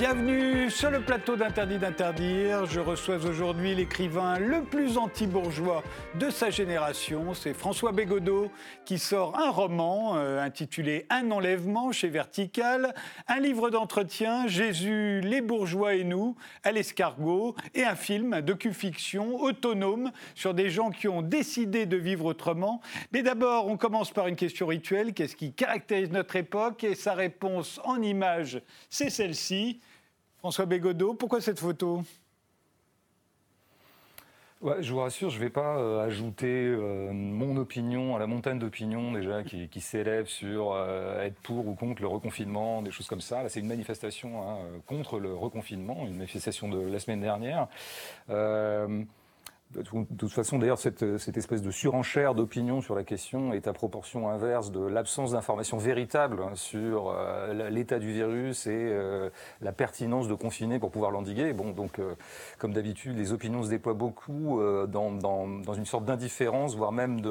Bienvenue sur le plateau d'Interdit d'interdire. Je reçois aujourd'hui l'écrivain le plus anti-bourgeois de sa génération. C'est François Bégodeau qui sort un roman euh, intitulé Un enlèvement chez Vertical, un livre d'entretien Jésus, les bourgeois et nous à l'escargot et un film, un docu-fiction autonome sur des gens qui ont décidé de vivre autrement. Mais d'abord, on commence par une question rituelle. Qu'est-ce qui caractérise notre époque? Et sa réponse en images, c'est celle-ci. François Bégodeau, pourquoi cette photo? Je vous rassure, je ne vais pas euh, ajouter euh, mon opinion à la montagne d'opinions déjà qui, s'élève sur euh, être pour ou contre le reconfinement, des choses comme ça. Là, c'est une manifestation hein, contre le reconfinement, une manifestation de la semaine dernière. De toute façon, d'ailleurs, cette, espèce de surenchère d'opinion sur la question est à proportion inverse de l'absence d'informations véritables hein, sur euh, l'état du virus et euh, la pertinence de confiner pour pouvoir l'endiguer. Bon, donc, euh, comme d'habitude, les opinions se déploient beaucoup dans, dans, une sorte d'indifférence, voire même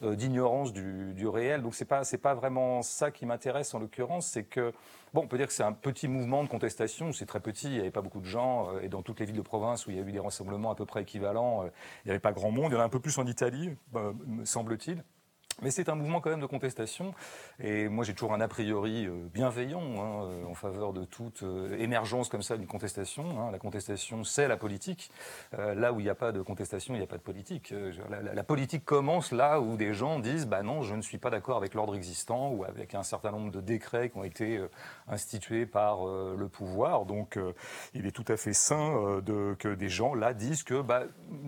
d'ignorance du, du, réel. Donc, c'est pas c'est pas vraiment ça qui m'intéresse en l'occurrence, c'est que Bon, on peut dire que c'est un petit mouvement de contestation, c'est très petit, il n'y avait pas beaucoup de gens, euh, et dans toutes les villes de province où il y a eu des rassemblements à peu près équivalents, euh, il n'y avait pas grand monde, il y en a un peu plus en Italie, bah, me semble-t-il. Mais c'est un mouvement quand même de contestation. Et moi, j'ai toujours un a priori euh, bienveillant hein, euh, en faveur de toute euh, émergence comme ça d'une contestation. Hein. La contestation, c'est la politique. là où il n'y a pas de contestation, il n'y a pas de politique. La, politique commence là où des gens disent bah non, je ne suis pas d'accord avec l'ordre existant ou avec un certain nombre de décrets qui ont été institués par le pouvoir. Donc, il est tout à fait sain que des gens là disent que bah,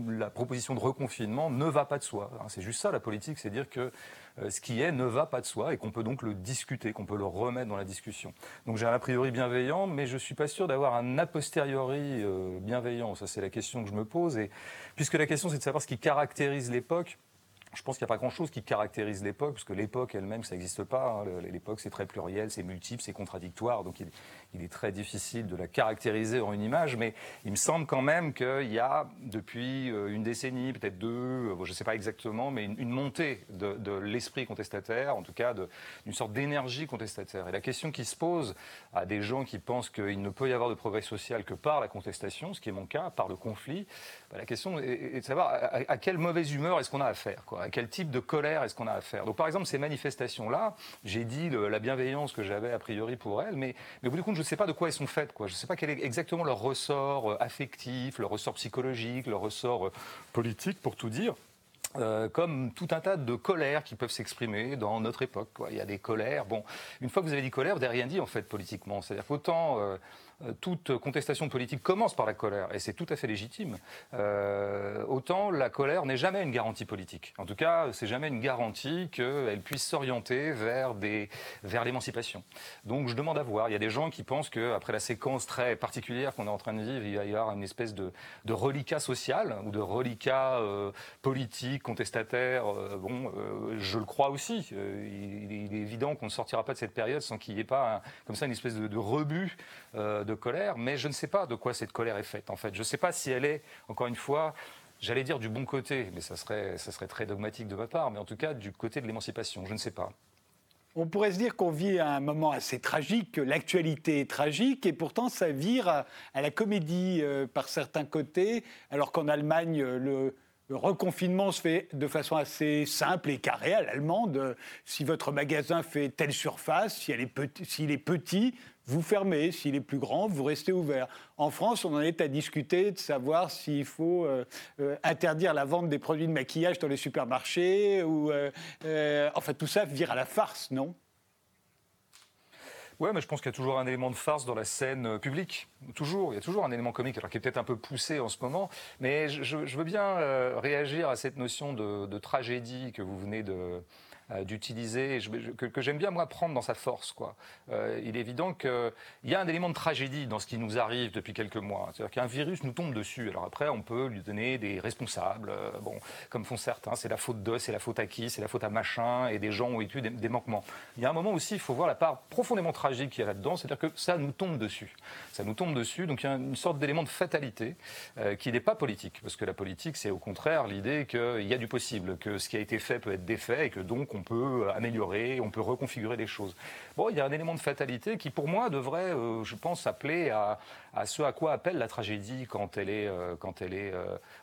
la proposition de reconfinement ne va pas de soi. Hein. C'est juste ça la politique, c'est dire que ce qui est ne va pas de soi et qu'on peut donc le discuter, qu'on peut le remettre dans la discussion. Donc j'ai un a priori bienveillant, mais je suis pas sûr d'avoir un a posteriori euh, bienveillant. Ça, c'est la question que je me pose. Et puisque la question, c'est de savoir ce qui caractérise l'époque, je pense qu'il n'y a pas grand-chose qui caractérise l'époque, parce que l'époque elle-même, ça n'existe pas. Hein. L'époque, c'est très pluriel, c'est multiple, c'est contradictoire. Donc il, il est très difficile de la caractériser en une image, mais il me semble quand même qu'il y a, depuis euh, une décennie, peut-être deux, euh, je ne sais pas exactement, mais une, montée de, l'esprit contestataire, en tout cas d'une sorte d'énergie contestataire. Et la question qui se pose à des gens qui pensent qu'il ne peut y avoir de progrès social que par la contestation, ce qui est mon cas, par le conflit, bah, la question est, de savoir à, quelle mauvaise humeur est-ce qu'on a affaire, à quel type de colère est-ce qu'on a affaire? Donc par exemple, ces manifestations-là, j'ai dit la bienveillance que j'avais a priori pour elles, mais, mais au bout du compte, je ne sais pas de quoi elles sont faites. Je ne sais pas quel est exactement leur ressort euh, affectif, leur ressort psychologique, leur ressort euh, politique, pour tout dire. Euh, comme tout un tas de colères qui peuvent s'exprimer dans notre époque. Quoi. Il y a des colères. Bon, une fois que vous avez dit colère, vous n'avez rien dit en fait politiquement. C'est-à-dire qu'autant euh, toute contestation politique commence par la colère, et c'est tout à fait légitime, euh, autant la colère n'est jamais une garantie politique. En tout cas, c'est jamais une garantie qu'elle puisse s'orienter vers, des, vers l'émancipation. Donc je demande à voir. Il y a des gens qui pensent qu'après la séquence très particulière qu'on est en train de vivre, il va y avoir une espèce de, de reliquat social ou de reliquat euh, politique, contestataire. bon, je le crois aussi. Il, est évident qu'on ne sortira pas de cette période sans qu'il n'y ait pas comme ça une espèce de, rebut de colère, mais je ne sais pas de quoi cette colère est faite, en fait. Je ne sais pas si elle est, encore une fois, j'allais dire du bon côté, mais ça serait, ça serait très dogmatique de ma part, mais en tout cas du côté de l'émancipation, je ne sais pas. On pourrait se dire qu'on vit un moment assez tragique, que l'actualité est tragique, et pourtant ça vire à, la comédie euh, par certains côtés, alors qu'en Allemagne, le, reconfinement se fait de façon assez simple et carrée à l'allemande. Si votre magasin fait telle surface, s'il est, est petit, vous fermez. S'il est plus grand, vous restez ouvert. En France, on en est à discuter de savoir s'il faut euh, euh, interdire la vente des produits de maquillage dans les supermarchés. Ou, euh, enfin, tout ça vire à la farce, non? Oui, mais je pense qu'il y a toujours un élément de farce dans la scène publique. Toujours, il y a toujours un élément comique, alors qui est peut-être un peu poussé en ce moment. Mais je, veux bien réagir à cette notion de, tragédie que vous venez de, euh, d'utiliser, que, j'aime bien moi prendre dans sa force. Quoi. Euh, il est évident qu'il y a un élément de tragédie dans ce qui nous arrive depuis quelques mois. C'est-à-dire qu'un virus nous tombe dessus. Alors après, on peut lui donner des responsables, euh, bon, comme font certains. C'est la faute de, c'est la faute à qui, c'est la faute à machin, et des gens ont eu des, manquements. Il y a un moment aussi, il faut voir la part profondément tragique qu'il y a là-dedans, c'est-à-dire que ça nous tombe dessus. Ça nous tombe dessus, donc il y a une sorte d'élément de fatalité qui n'est pas politique, parce que la politique, c'est au contraire l'idée qu'il y a du possible, que ce qui a été fait peut être défait, et que donc on on peut améliorer, on peut reconfigurer les choses. Bon, il y a un élément de fatalité qui, pour moi, devrait, je pense, appeler à, ce à quoi appelle la tragédie quand elle est, quand elle est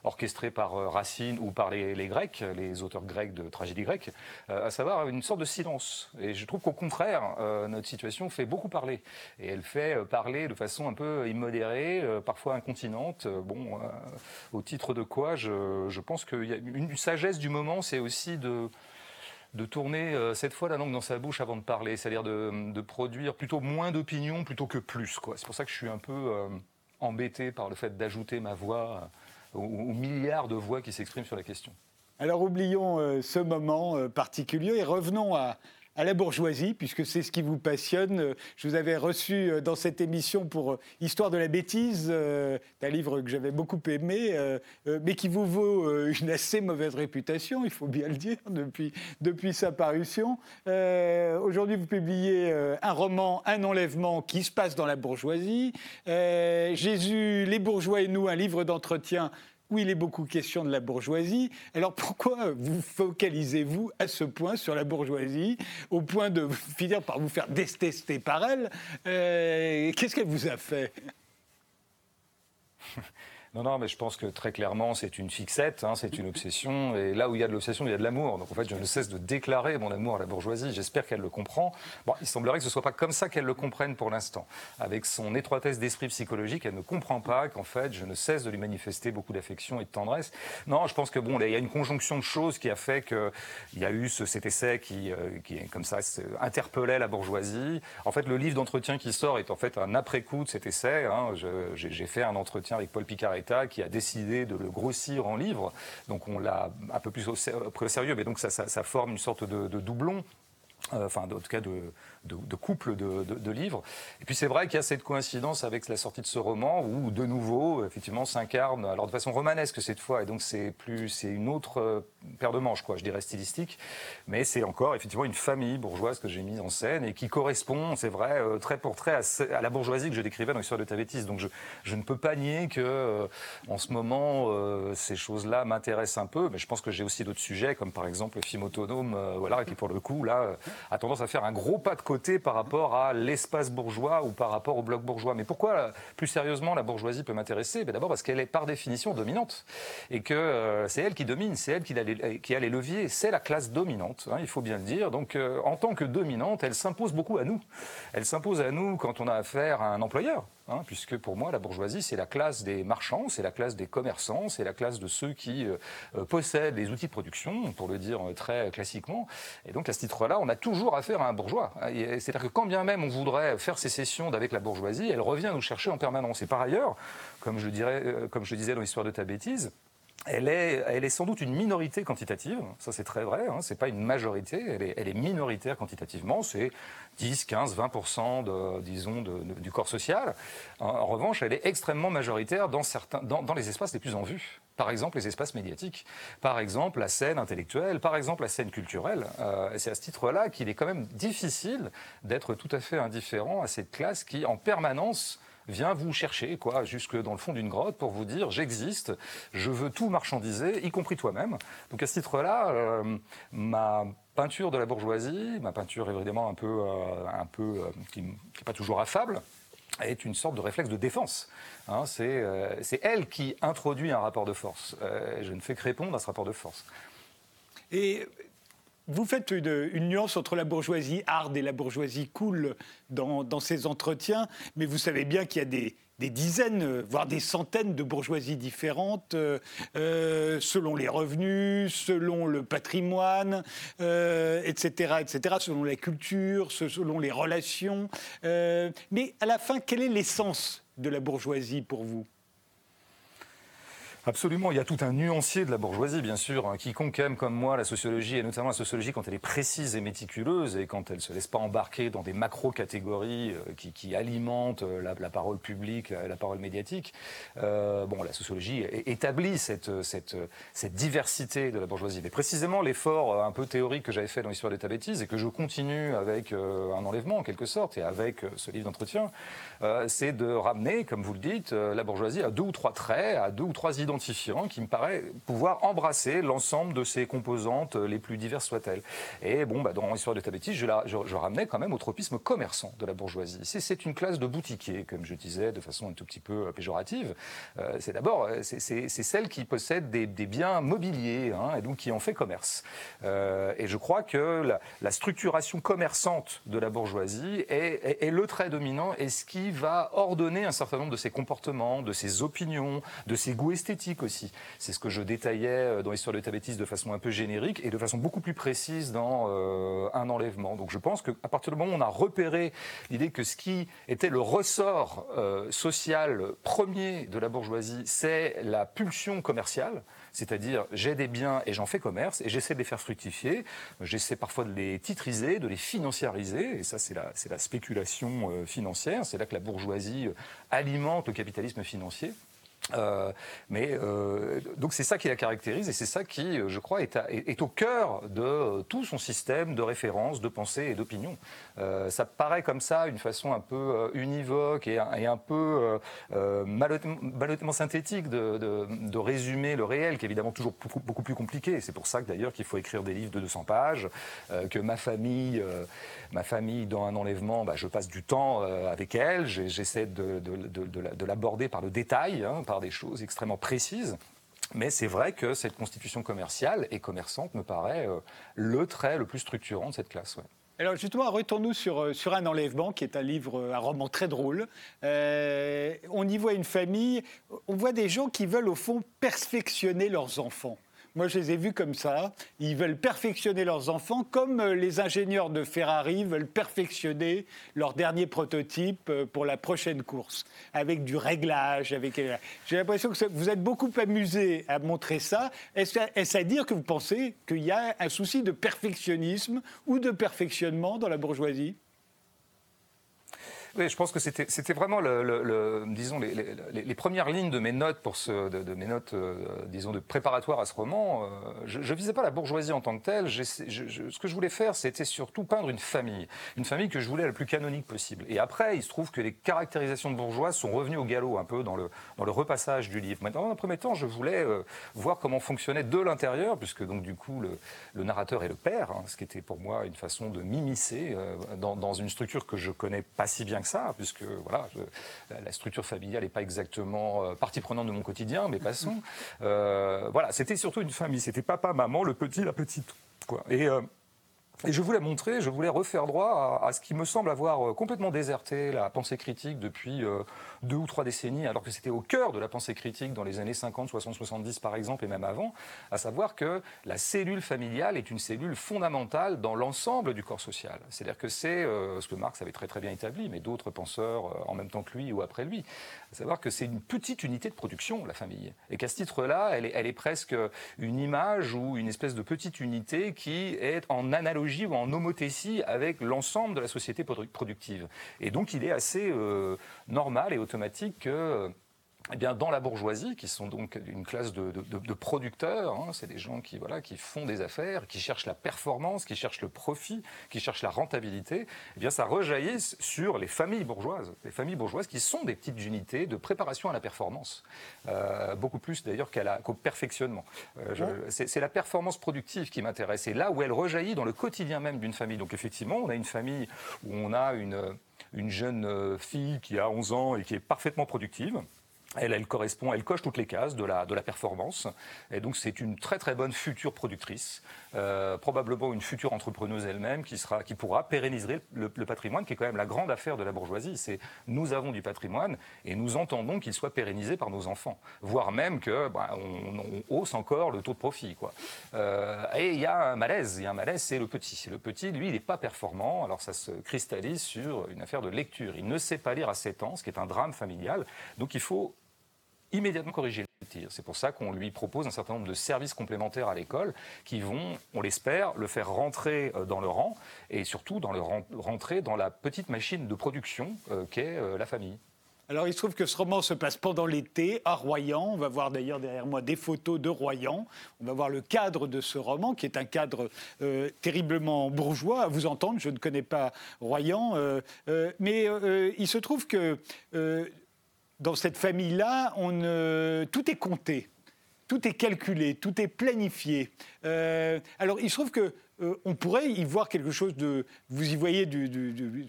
orchestrée par Racine ou par les, les, Grecs, les auteurs grecs de tragédie grecque, à savoir une sorte de silence. Et je trouve qu'au contraire, notre situation fait beaucoup parler. Et elle fait parler de façon un peu immodérée, parfois incontinente. Bon, au titre de quoi je, je pense qu'il y a une sagesse du moment, c'est aussi de, de tourner euh, cette fois la langue dans sa bouche avant de parler, c'est-à-dire de, produire plutôt moins d'opinions plutôt que plus. C'est pour ça que je suis un peu euh, embêté par le fait d'ajouter ma voix aux, milliards de voix qui s'expriment sur la question. Alors oublions euh, ce moment particulier et revenons à, à la bourgeoisie, puisque c'est ce qui vous passionne. Je vous avais reçu euh, dans cette émission pour euh, Histoire de la bêtise, euh, un livre que j'avais beaucoup aimé, mais qui vous vaut une assez mauvaise réputation, il faut bien le dire, depuis, depuis sa parution. Aujourd'hui, vous publiez un roman, Un enlèvement, qui se passe dans la bourgeoisie. Jésus, les bourgeois et nous, un livre d'entretien où il est beaucoup question de la bourgeoisie. Alors pourquoi vous focalisez-vous à ce point sur la bourgeoisie, au point de finir par vous faire détester par elle? Euh, Qu'est-ce qu'elle vous a fait? Non, non, mais je pense que très clairement, c'est une fixette, hein, c'est une obsession. Et là où il y a de l'obsession, il y a de l'amour. Donc en fait, je ne cesse de déclarer mon amour à la bourgeoisie. J'espère qu'elle le comprend. Bon, il semblerait que ce ne soit pas comme ça qu'elle le comprenne pour l'instant. Avec son étroitesse d'esprit psychologique, elle ne comprend pas qu'en fait, je ne cesse de lui manifester beaucoup d'affection et de tendresse. Non, je pense que bon, il y a une conjonction de choses qui a fait qu'il y a eu ce, cet essai qui, euh, qui, comme ça, interpellait la bourgeoisie. En fait, le livre d'entretien qui sort est en fait un après-coup de cet essai. Hein. J'ai fait un entretien avec Paul Picard qui a décidé de le grossir en livre. Donc on l'a un peu plus pris au sérieux, mais donc ça, ça, forme une sorte de, de doublon. Euh, enfin, en tout cas, de, de, couple de, livres. Et puis c'est vrai qu'il y a cette coïncidence avec la sortie de ce roman où de nouveau, effectivement, s'incarne, alors de façon romanesque cette fois, et donc c'est plus, c'est une autre euh, paire de manches, quoi, je dirais stylistique, mais c'est encore effectivement une famille bourgeoise que j'ai mise en scène et qui correspond, c'est vrai, euh, très pour trait à, la bourgeoisie que je décrivais dans l'histoire de Tavétis. Donc je, je, ne peux pas nier que euh, en ce moment ces choses-là m'intéressent un peu, mais je pense que j'ai aussi d'autres sujets comme par exemple le film autonome, voilà, qui pour le coup là a tendance à faire un gros pas de par rapport à l'espace bourgeois ou par rapport au bloc bourgeois. Mais pourquoi, plus sérieusement, la bourgeoisie peut m'intéresser? Ben D'abord parce qu'elle est par définition dominante et que euh, c'est elle qui domine, c'est elle qui a les, les leviers, c'est la classe dominante, hein, il faut bien le dire. Donc euh, en tant que dominante, elle s'impose beaucoup à nous. Elle s'impose à nous quand on a affaire à un employeur. Hein, puisque pour moi, la bourgeoisie, c'est la classe des marchands, c'est la classe des commerçants, c'est la classe de ceux qui euh, euh, possèdent les outils de production, pour le dire euh, très classiquement. Et donc, à ce titre-là, on a toujours affaire à un bourgeois. C'est-à-dire que quand bien même on voudrait faire sécession d'avec la bourgeoisie, elle revient nous chercher en permanence. Et par ailleurs, comme je, dirais, comme je disais dans l'histoire de ta bêtise, elle est, elle est, sans doute une minorité quantitative, ça c'est très vrai, hein, c'est pas une majorité, elle est, minoritaire quantitativement, c'est 10, 15, 20% de, disons, du corps social. En, revanche, elle est extrêmement majoritaire dans, certains, dans, dans, les espaces les plus en vue. Par exemple, les espaces médiatiques, par exemple, la scène intellectuelle, par exemple, la scène culturelle. Euh, c'est à ce titre-là qu'il est quand même difficile d'être tout à fait indifférent à cette classe qui, en permanence, vient vous chercher, quoi, jusque dans le fond d'une grotte pour vous dire j'existe, je veux tout marchandiser, y compris toi-même. Donc à ce titre-là, euh, ma peinture de la bourgeoisie, ma peinture évidemment un peu, euh, un peu euh, qui n'est pas toujours affable, est une sorte de réflexe de défense. Hein, c'est elle qui introduit un rapport de force. je ne fais que répondre à ce rapport de force. Et vous faites une, nuance entre la bourgeoisie hard et la bourgeoisie cool dans, ces entretiens, mais vous savez bien qu'il y a des, dizaines, voire des centaines de bourgeoisies différentes, euh, euh, selon les revenus, selon le patrimoine, etc., euh, etc., selon la culture, selon les relations. mais à la fin, quelle est l'essence de la bourgeoisie pour vous? Absolument, il y a tout un nuancier de la bourgeoisie, bien sûr. Hein. Quiconque aime comme moi la sociologie, et notamment la sociologie quand elle est précise et méticuleuse, et quand elle ne se laisse pas embarquer dans des macro-catégories euh, qui, alimentent euh, la, parole publique, la, parole médiatique, euh, bon, la sociologie établit cette, diversité de la bourgeoisie. Mais précisément, l'effort un peu théorique que j'avais fait dans l'histoire de ta et que je continue avec un enlèvement, en quelque sorte, et avec ce livre d'entretien, c'est de ramener, comme vous le dites, la bourgeoisie à deux ou trois traits, à deux ou trois identités qui me paraît pouvoir embrasser l'ensemble de ses composantes les plus diverses soient-elles. Et bon, bah, dans l'histoire de ta je, je, ramenais quand même au tropisme commerçant de la bourgeoisie. C'est une classe de boutiquiers, comme je disais de façon un tout petit peu péjorative. c'est d'abord, c'est celle qui possède des, biens mobiliers hein, et donc qui en fait commerce. et je crois que la, la structuration commerçante de la bourgeoisie est, le trait dominant et ce qui va ordonner un certain nombre de ses comportements, de ses opinions, de ses goûts esthétiques C'est ce que je détaillais euh, dans l'histoire de Tabétis de façon un peu générique et de façon beaucoup plus précise dans euh, Un enlèvement. Donc je pense qu'à partir du moment où on a repéré l'idée que ce qui était le ressort euh, social premier de la bourgeoisie, c'est la pulsion commerciale, c'est-à-dire j'ai des biens et j'en fais commerce et j'essaie de les faire fructifier, j'essaie parfois de les titriser, de les financiariser, et ça c'est la, la, spéculation financière, c'est là que la bourgeoisie alimente le capitalisme financier. Euh, mais euh, donc c'est ça qui la caractérise et c'est ça qui, euh, je crois, est, au cœur de tout son système de référence, de pensée et d'opinion. ça paraît comme ça une façon un peu univoque et, un peu malhonnêtement synthétique de, de, résumer le réel, qui est évidemment toujours beaucoup, plus compliqué. C'est pour ça que d'ailleurs qu'il faut écrire des livres de 200 pages, que ma famille, ma famille dans un enlèvement, bah, je passe du temps avec elle, j'essaie de, de l'aborder par le détail. Hein, par des choses extrêmement précises. Mais c'est vrai que cette constitution commerciale et commerçante me paraît euh, le trait le plus structurant de cette classe. Alors justement, retournons sur, euh, sur Un enlèvement, qui est un livre, euh, un roman très drôle. on y voit une famille, on voit des gens qui veulent au fond perfectionner leurs enfants. Moi, je les ai vus comme ça. Ils veulent perfectionner leurs enfants, comme euh, les ingénieurs de Ferrari veulent perfectionner leur dernier prototype euh, pour la prochaine course, avec du réglage. Avec... Euh, j'ai l'impression que vous êtes beaucoup amusé à montrer ça. Est-ce à dire que vous pensez qu'il y a un souci de perfectionnisme ou de perfectionnement dans la bourgeoisie? Oui, je pense que c'était vraiment, disons, les, premières lignes de mes notes, pour euh, disons, de préparatoire à ce roman. Euh, je ne visais pas la bourgeoisie en tant que telle. ce que je voulais faire, c'était surtout peindre une famille. Une famille que je voulais la plus canonique possible. Et après, il se trouve que les caractérisations de bourgeois sont revenues au galop un peu dans le, repassage du livre. Maintenant, dans un premier temps, je voulais euh, voir comment fonctionnait de l'intérieur, puisque donc du coup, le, narrateur est le père, hein, ce qui était pour moi une façon de m'immiscer dans, dans une structure que je connais pas si bien que ça, puisque voilà, la structure familiale n'est pas exactement euh, partie prenante de mon quotidien, mais passons. Euh, voilà, c'était surtout une famille, c'était papa, maman, le petit, la petite. Quoi. Et euh, et je voulais montrer, je voulais refaire droit à, ce qui me semble avoir complètement déserté la pensée critique depuis deux ou trois décennies, alors que c'était au cœur de la pensée critique dans les années 50, 60, 70 par exemple, et même avant, à savoir que la cellule familiale est une cellule fondamentale dans l'ensemble du corps social. C'est-à-dire que c'est euh, ce que Marx avait très très bien établi, mais d'autres penseurs en même temps que lui ou après lui, à savoir que c'est une petite unité de production, la famille, et qu'à ce titre-là, elle est, elle est presque une image ou une espèce de petite unité qui est en analogie ou en homothétie avec l'ensemble de la société productive. Et donc il est assez euh, normal et automatique que eh bien, dans la bourgeoisie, qui sont donc une classe de, producteurs, hein, c'est des gens qui, voilà, qui font des affaires, qui cherchent la performance, qui cherchent le profit, qui cherchent la rentabilité, eh bien, ça rejaillit sur les familles bourgeoises. Les familles bourgeoises qui sont des petites unités de préparation à la performance, euh, beaucoup plus d'ailleurs qu'au perfectionnement. Euh, c'est la performance productive qui m'intéresse, et là où elle rejaillit dans le quotidien même d'une famille. Donc effectivement, on a une famille où on a une, une jeune euh, fille qui a 11 ans et qui est parfaitement productive. Elle, elle correspond, elle coche toutes les cases de la, de la performance. Et donc, c'est une très très bonne future productrice, euh, probablement une future entrepreneuse elle-même qui, sera, qui pourra pérenniser le, patrimoine, qui est quand même la grande affaire de la bourgeoisie. C'est nous avons du patrimoine et nous entendons qu'il soit pérennisé par nos enfants, voire même que bah, on, hausse encore le taux de profit. Quoi. Euh, et il y a un malaise, il y a un malaise, c'est le petit. Le petit, lui, il n'est pas performant. Alors, ça se cristallise sur une affaire de lecture. Il ne sait pas lire à 7 ans, ce qui est un drame familial. Donc, il faut immédiatement corriger le tir. C'est pour ça qu'on lui propose un certain nombre de services complémentaires à l'école qui vont, on l'espère, le faire rentrer euh, dans le rang et surtout dans le rentrer dans la petite machine de production euh, qu'est euh, la famille. Alors, il se trouve que ce roman se passe pendant l'été à Royan. On va voir d'ailleurs derrière moi des photos de Royan. On va voir le cadre de ce roman, qui est un cadre terriblement bourgeois. À vous entendre, je ne connais pas Royan. mais il se trouve que dans cette famille-là, tout est compté. tout est calculé, tout est planifié. alors, il se trouve que euh, on pourrait y voir quelque chose de. Vous y voyez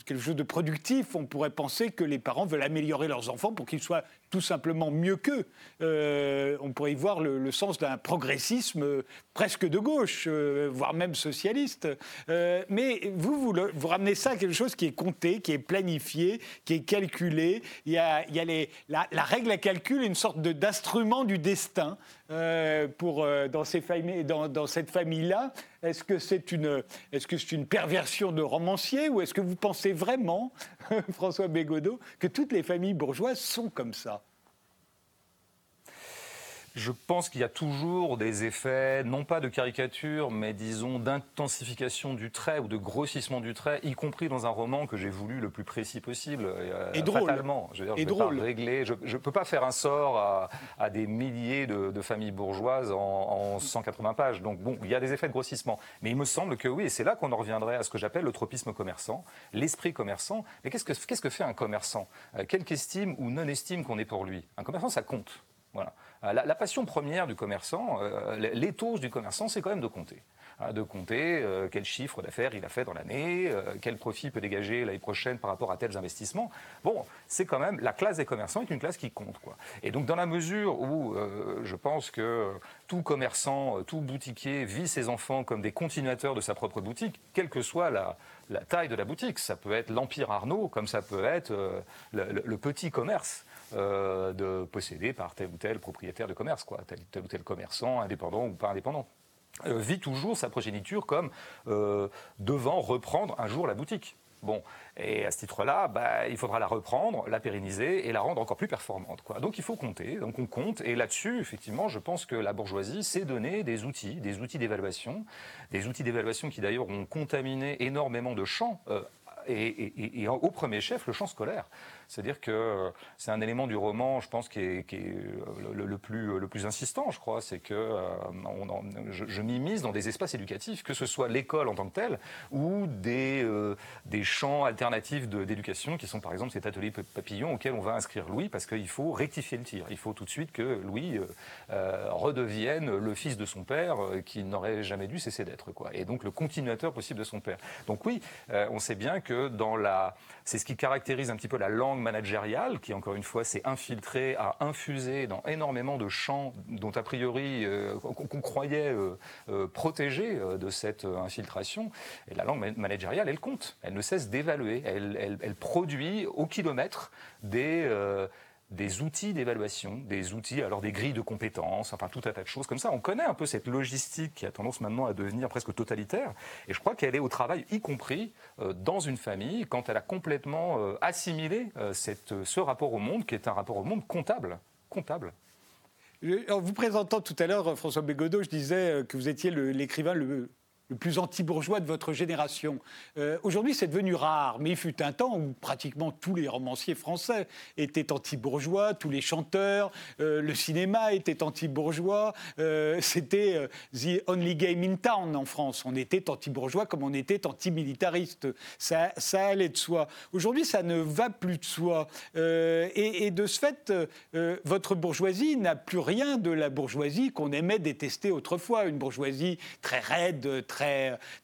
quelque chose de productif. On pourrait penser que les parents veulent améliorer leurs enfants pour qu'ils soient tout simplement mieux qu'eux. Euh, on pourrait y voir le, sens d'un progressisme presque de gauche, euh, voire même socialiste. mais vous, vous, ramenez ça à quelque chose qui est compté, qui est planifié, qui est calculé. Il y a, la, règle à calcul, une sorte d'instrument du destin pour, dans, cette famille-là. Est-ce que c'est une, c'est une perversion de romancier ou est-ce que vous pensez vraiment, François Bégodeau, que toutes les familles bourgeoises sont comme ça? Je pense qu'il y a toujours des effets, non pas de caricature, mais disons d'intensification du trait ou de grossissement du trait, y compris dans un roman que j'ai voulu le plus précis possible. Euh, et drôle. Fatalement. Je veux dire, drôle. Pas régler, je ne peux pas faire un sort à, des milliers de, familles bourgeoises en, 180 pages. Donc bon, il y a des effets de grossissement. Mais il me semble que oui, et c'est là qu'on en reviendrait à ce que j'appelle le tropisme commerçant, l'esprit commerçant. Mais qu'est-ce que, qu'est-ce que fait un commerçant? Euh, Quelque estime ou non-estime qu'on est pour lui? Un commerçant, ça compte. Voilà. Euh, la, passion première du commerçant, euh, l'éthos du commerçant, c'est quand même de compter. De compter euh, quel chiffre d'affaires il a fait dans l'année, quel profit peut dégager l'année prochaine par rapport à tels investissements. Bon, c'est quand même la classe des commerçants est une classe qui compte. Quoi. Et donc dans la mesure où je pense que tout commerçant, tout boutiquier vit ses enfants comme des continuateurs de sa propre boutique, quelle que soit la, taille de la boutique. Ça peut être l'Empire Arnaud, comme ça peut être le, petit commerce. Euh, de posséder par tel ou tel propriétaire de commerce, quoi, tel ou tel commerçant, indépendant ou pas indépendant. Euh, vit toujours sa progéniture comme euh, devant reprendre un jour la boutique. Bon, et à ce titre-là, bah, il faudra la reprendre, la pérenniser et la rendre encore plus performante. Donc il faut compter, donc on compte, et là-dessus, effectivement, je pense que la bourgeoisie s'est donné des outils, des outils d'évaluation, des outils d'évaluation qui d'ailleurs ont contaminé énormément de champs, et, au premier chef, le champ scolaire. C'est-à-dire que euh, c'est un élément du roman, je pense, qui est, euh, le, plus, le plus insistant, je crois. C'est que euh, je, je m'immisce dans des espaces éducatifs, que ce soit l'école en tant que telle ou des, des champs alternatifs d'éducation qui sont par exemple cet atelier papillon auquel on va inscrire Louis parce qu'il faut rectifier le tir. Il faut tout de suite que Louis redevienne le fils de son père qui n'aurait jamais dû cesser d'être. Quoi. Et donc le continuateur possible de son père. Donc oui, on sait bien que dans la... c'est ce qui caractérise un petit peu la langue managériale qui, encore une fois, s'est infiltrée, a infusé dans énormément de champs dont, a priori, euh, qu'on croyait euh, euh, protégés de cette infiltration. Et la langue managériale, elle compte. Elle ne cesse d'évaluer. Elle, elle, produit au kilomètre des des outils d'évaluation, des outils, alors des grilles de compétences, enfin tout un tas de choses comme ça. On connaît un peu cette logistique qui a tendance maintenant à devenir presque totalitaire, et je crois qu'elle est au travail, y compris euh, dans une famille, quand elle a complètement euh, assimilé euh, cette, ce rapport au monde, qui est un rapport au monde comptable. comptable. En vous présentant tout à l'heure, François Bégodeau, je disais que vous étiez l'écrivain le, le plus anti-bourgeois de votre génération. Euh, aujourd'hui, c'est devenu rare, mais il fut un temps où pratiquement tous les romanciers français étaient anti-bourgeois, tous les chanteurs, euh, le cinéma était anti-bourgeois. Euh, c'était the only game in town en France. On était anti-bourgeois comme on était anti-militariste. Ça, ça, allait de soi. Aujourd'hui, ça ne va plus de soi. Et, et, de ce fait, votre bourgeoisie n'a plus rien de la bourgeoisie qu'on aimait détester autrefois. Une bourgeoisie très raide, très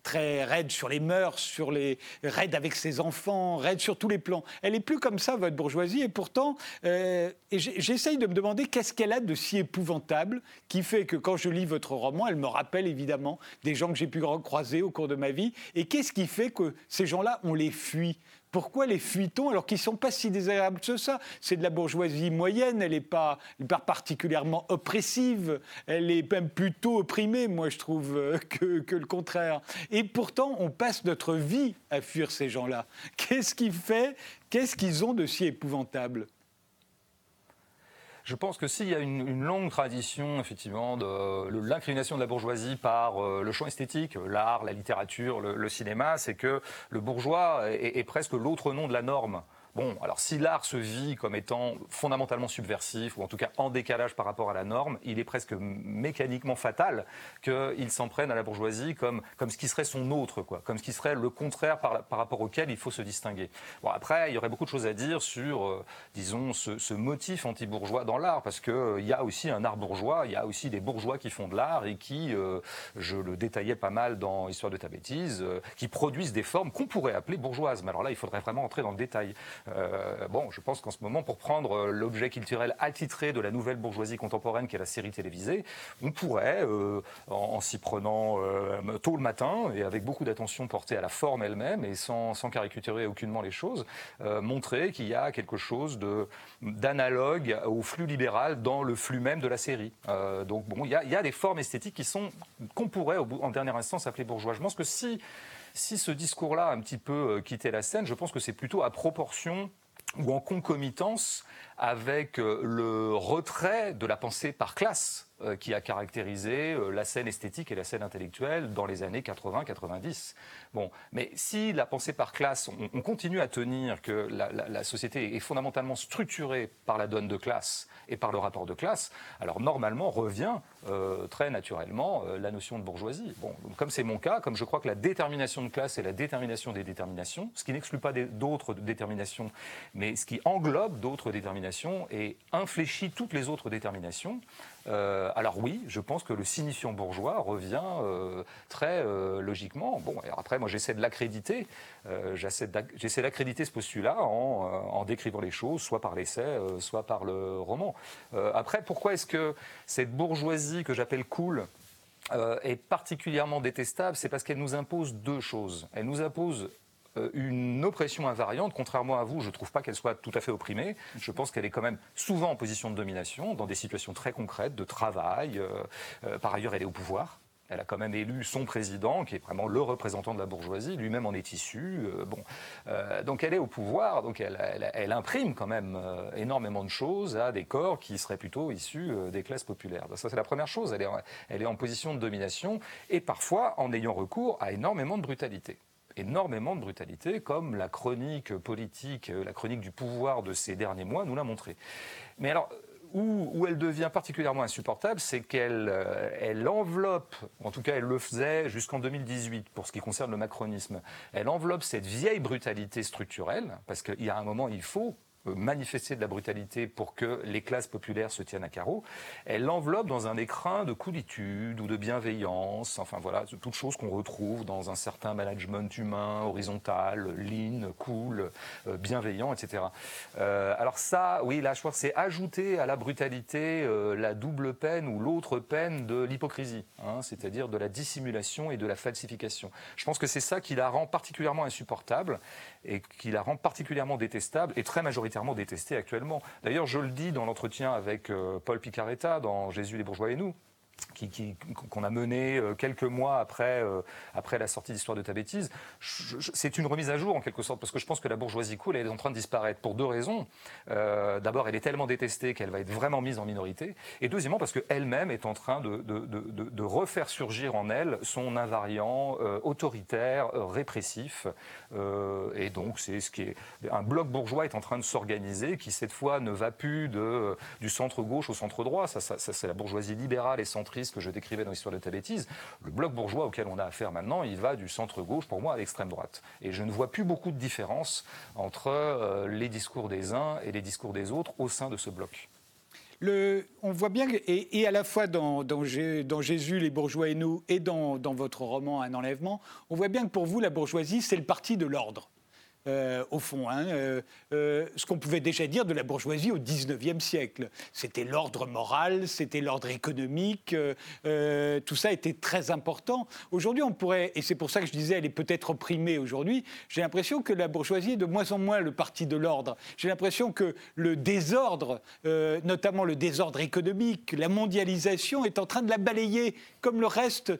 très, raide sur les mœurs, sur les raide avec ses enfants, raide sur tous les plans. Elle est plus comme ça, votre bourgeoisie, et pourtant, euh, j'essaye de me demander qu'est-ce qu'elle a de si épouvantable qui fait que quand je lis votre roman, elle me rappelle évidemment des gens que j'ai pu croiser au cours de ma vie, et qu'est-ce qui fait que ces gens-là, on les fuit? Pourquoi les fuit-on alors qu'ils ne sont pas si désagréables que ça? C'est de la bourgeoisie moyenne, elle n'est pas, particulièrement oppressive, elle est même plutôt opprimée, moi je trouve, euh, que, que le contraire. Et pourtant, on passe notre vie à fuir ces gens-là. Qu'est-ce qui fait Qu'est-ce qu'ils ont de si épouvantable? Je pense que s'il y a une, longue tradition, effectivement, de l'inclination de la bourgeoisie par euh, le champ esthétique, l'art, la littérature, le, cinéma, c'est que le bourgeois est presque l'autre nom de la norme Bon, alors si l'art se vit comme étant fondamentalement subversif, ou en tout cas en décalage par rapport à la norme, il est presque mécaniquement fatal qu'il s'en prenne à la bourgeoisie comme, comme ce qui serait son autre, quoi, comme ce qui serait le contraire par, rapport auquel il faut se distinguer. Bon, après, il y aurait beaucoup de choses à dire sur, euh, disons, ce, motif anti-bourgeois dans l'art, parce qu'il euh, y a aussi un art bourgeois, il y a aussi des bourgeois qui font de l'art et qui, euh, je le détaillais pas mal dans Histoire de ta bêtise, qui produisent des formes qu'on pourrait appeler bourgeoises. Mais alors là, il faudrait vraiment entrer dans le détail. Euh, bon, je pense qu'en ce moment, pour prendre euh, l'objet culturel attitré de la nouvelle bourgeoisie contemporaine, qui est la série télévisée, on pourrait, euh, en, s'y prenant tôt le matin et avec beaucoup d'attention portée à la forme elle-même et sans, caricaturer aucunement les choses, montrer qu'il y a quelque chose d'analogue au flux libéral dans le flux même de la série. donc bon, il y, a, des formes esthétiques qui sont qu'on pourrait, en dernière instance, appeler bourgeois. Je pense que si si ce discours-là a un petit peu euh, quitté la scène, je pense que c'est plutôt à proportion ou en concomitance avec euh, le retrait de la pensée par classe euh, qui a caractérisé la scène esthétique et la scène intellectuelle dans les années 80-90. Bon, mais si la pensée par classe, on, continue à tenir que la, société est fondamentalement structurée par la donne de classe et par le rapport de classe, alors normalement revient euh, très naturellement euh, la notion de bourgeoisie. Bon, comme c'est mon cas, comme je crois que la détermination de classe est la détermination des déterminations, ce qui n'exclut pas d'autres déterminations, mais ce qui englobe d'autres déterminations et infléchit toutes les autres déterminations, euh, alors oui, je pense que le signifiant bourgeois revient très logiquement. Bon, après, moi j'essaie de l'accréditer, j'essaie d'accréditer ce postulat en, en, décrivant les choses, soit par l'essai, soit par le roman. après, pourquoi est-ce que cette bourgeoisie que j'appelle cool euh, est particulièrement détestable, c'est parce qu'elle nous impose deux choses. Elle nous impose euh, une oppression invariante. Contrairement à vous, je ne trouve pas qu'elle soit tout à fait opprimée. Je pense qu'elle est quand même souvent en position de domination, dans des situations très concrètes de travail. Euh, par ailleurs, elle est au pouvoir. Elle a quand même élu son président, qui est vraiment le représentant de la bourgeoisie, lui-même en est issu. Euh, bon, euh, donc elle est au pouvoir, donc elle, imprime quand même euh, énormément de choses à des corps qui seraient plutôt issus des classes populaires. ça, c'est la première chose. Elle est, elle est en position de domination et parfois en ayant recours à énormément de brutalité énormément de brutalité, comme la chronique politique, la chronique du pouvoir de ces derniers mois nous l'a montré. Mais alors, où, elle devient particulièrement insupportable, c'est qu'elle euh, elle enveloppe, en tout cas elle le faisait jusqu'en 2018 pour ce qui concerne le macronisme, elle enveloppe cette vieille brutalité structurelle, parce qu'il y a un moment, il faut manifester de la brutalité pour que les classes populaires se tiennent à carreau, elle l'enveloppe dans un écrin de coolitude ou de bienveillance, enfin voilà, toutes choses qu'on retrouve dans un certain management humain, horizontal, lean, cool, euh, bienveillant, etc. Euh, alors ça, oui, là, je crois que c'est ajouter à la brutalité euh, la double peine ou l'autre peine de l'hypocrisie, hein, c'est-à-dire de la dissimulation et de la falsification. Je pense que c'est ça qui la rend particulièrement insupportable et qui la rend particulièrement détestable et très majoritairement détestée actuellement. D'ailleurs, je le dis dans l'entretien avec euh, Paul Picaretta dans Jésus, les bourgeois et nous qu'on a mené euh, quelques mois après, euh, après la sortie d'Histoire de ta bêtise, c'est une remise à jour en quelque sorte, parce que je pense que la bourgeoisie cool, elle est en train de disparaître pour deux raisons. Euh, d'abord, elle est tellement détestée qu'elle va être vraiment mise en minorité, et deuxièmement, parce qu'elle-même est en train de, de, de, de, refaire surgir en elle son invariant autoritaire, répressif, et donc c'est ce qui est... Un bloc bourgeois est en train de s'organiser, qui cette fois ne va plus de, du centre-gauche au centre-droit, ça, ça, c'est la bourgeoisie libérale et que je décrivais dans l'histoire de ta bêtise, le bloc bourgeois auquel on a affaire maintenant, il va du centre-gauche, pour moi, à l'extrême droite. Et je ne vois plus beaucoup de différence entre euh, les discours des uns et les discours des autres au sein de ce bloc. On voit bien, et, à la fois dans, Jésus, les bourgeois et nous, et dans, dans votre roman Un enlèvement, on voit bien que pour vous, la bourgeoisie, c'est le parti de l'ordre. Euh, au fond. Hein, euh, euh, ce qu'on pouvait déjà dire de la bourgeoisie au XIXe siècle. C'était l'ordre moral, c'était l'ordre économique, tout ça était très important. Aujourd'hui, on pourrait, et c'est pour ça que je disais, elle est peut-être opprimée aujourd'hui, j'ai l'impression que la bourgeoisie est de moins en moins le parti de l'ordre. J'ai l'impression que le désordre, notamment le désordre économique, la mondialisation, est en train de la balayer comme le reste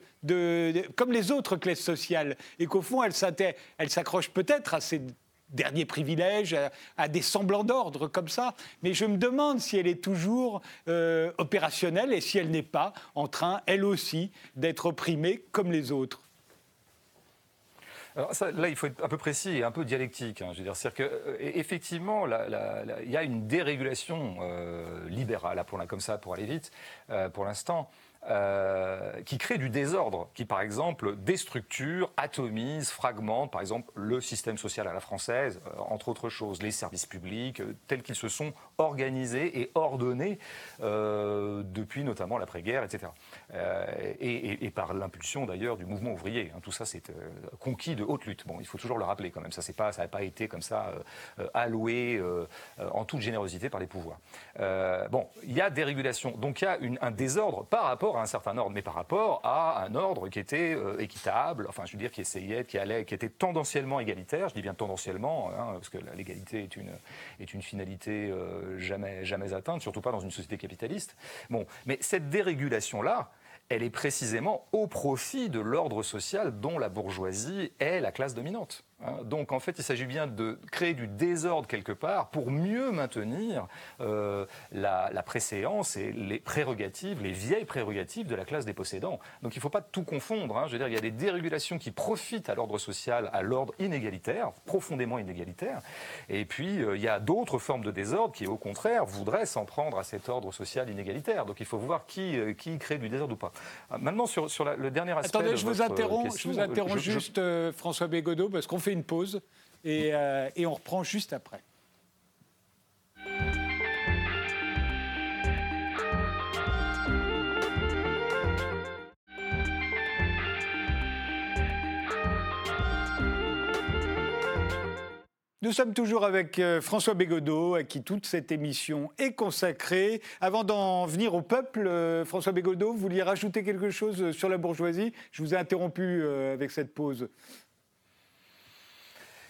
comme les autres classes sociales, et qu'au fond, elle s'accroche peut-être à ces derniers privilèges, à, des semblants d'ordre comme ça. Mais je me demande si elle est toujours euh, opérationnelle et si elle n'est pas en train, elle aussi, d'être opprimée comme les autres. alors là, il faut être un peu précis et un peu dialectique. Hein. je veux dire, c'est qu'effectivement, il y a une dérégulation libérale, appelons-la comme ça pour aller vite, pour l'instant. Euh, qui crée du désordre, qui par exemple déstructure, atomise, fragmente, par exemple le système social à la française, euh, entre autres choses, les services publics euh, tels qu'ils se sont organisés et ordonnés depuis notamment l'après-guerre, etc. Et, par l'impulsion d'ailleurs du mouvement ouvrier. Hein. tout ça c'est conquis de haute lutte. Bon, il faut toujours le rappeler quand même. Ça n'a pas été comme ça alloué en toute générosité par les pouvoirs. bon, il y a des régulations, donc il y a un désordre par rapport un certain ordre, mais par rapport à un ordre qui était euh, équitable, enfin je veux dire qui essayait, qui allait, qui était tendanciellement égalitaire. Je dis bien tendanciellement, hein, parce que l'égalité est une, est une finalité euh, jamais, jamais atteinte, surtout pas dans une société capitaliste. Bon, mais cette dérégulation-là, elle est précisément au profit de l'ordre social dont la bourgeoisie est la classe dominante. Hein. Donc en fait, il s'agit bien de créer du désordre quelque part pour mieux maintenir euh, la, préséance et les prérogatives, les vieilles prérogatives de la classe des possédants. Donc il ne faut pas tout confondre. Hein. Je veux dire, il y a des dérégulations qui profitent à l'ordre social, à l'ordre inégalitaire, profondément inégalitaire. Et puis euh, il y a d'autres formes de désordre qui, au contraire, voudraient s'en prendre à cet ordre social inégalitaire. Donc il faut voir qui, euh, qui crée du désordre ou pas. Maintenant sur, sur le dernier aspect. Attendez, je, vous interromps, je vous interromps juste, François Bégodeau, parce qu'on une pause et, euh, et on reprend juste après. Nous sommes toujours avec euh, François Bégodeau, à qui toute cette émission est consacrée. Avant d'en venir au peuple, euh, François Bégodeau, vous vouliez rajouter quelque chose sur la bourgeoisie? Je vous ai interrompu avec cette pause.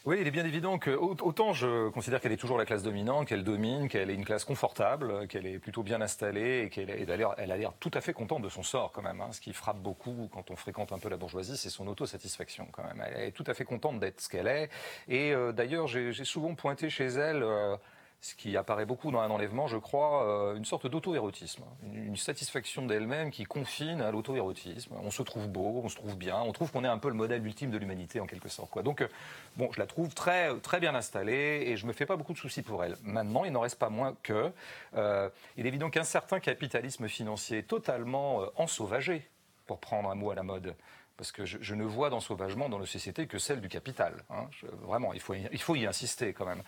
Oui, il est bien évident que autant je considère qu'elle est toujours la classe dominante, qu'elle domine, qu'elle est une classe confortable, qu'elle est plutôt bien installée et qu'elle elle a l'air tout à fait contente de son sort quand même. Hein. Ce qui frappe beaucoup quand on fréquente un peu la bourgeoisie, c'est son autosatisfaction quand même. Elle est tout à fait contente d'être ce qu'elle est. Et euh, d'ailleurs, j'ai souvent pointé chez elle. Euh, ce qui apparaît beaucoup dans un enlèvement, je crois, euh, une sorte d'auto-érotisme, une, satisfaction d'elle-même qui confine à l'auto-érotisme. On se trouve beau, on se trouve bien, on trouve qu'on est un peu le modèle ultime de l'humanité en quelque sorte. Donc, euh, bon, je la trouve très, très bien installée et je me fais pas beaucoup de soucis pour elle. Maintenant, il n'en reste pas moins que, euh, il est évident qu'un certain capitalisme financier totalement ensauvagé, pour prendre un mot à la mode, parce que je, ne vois d'ensauvagement dans nos sociétés que celle du capital. Hein. vraiment, il faut, il faut y insister quand même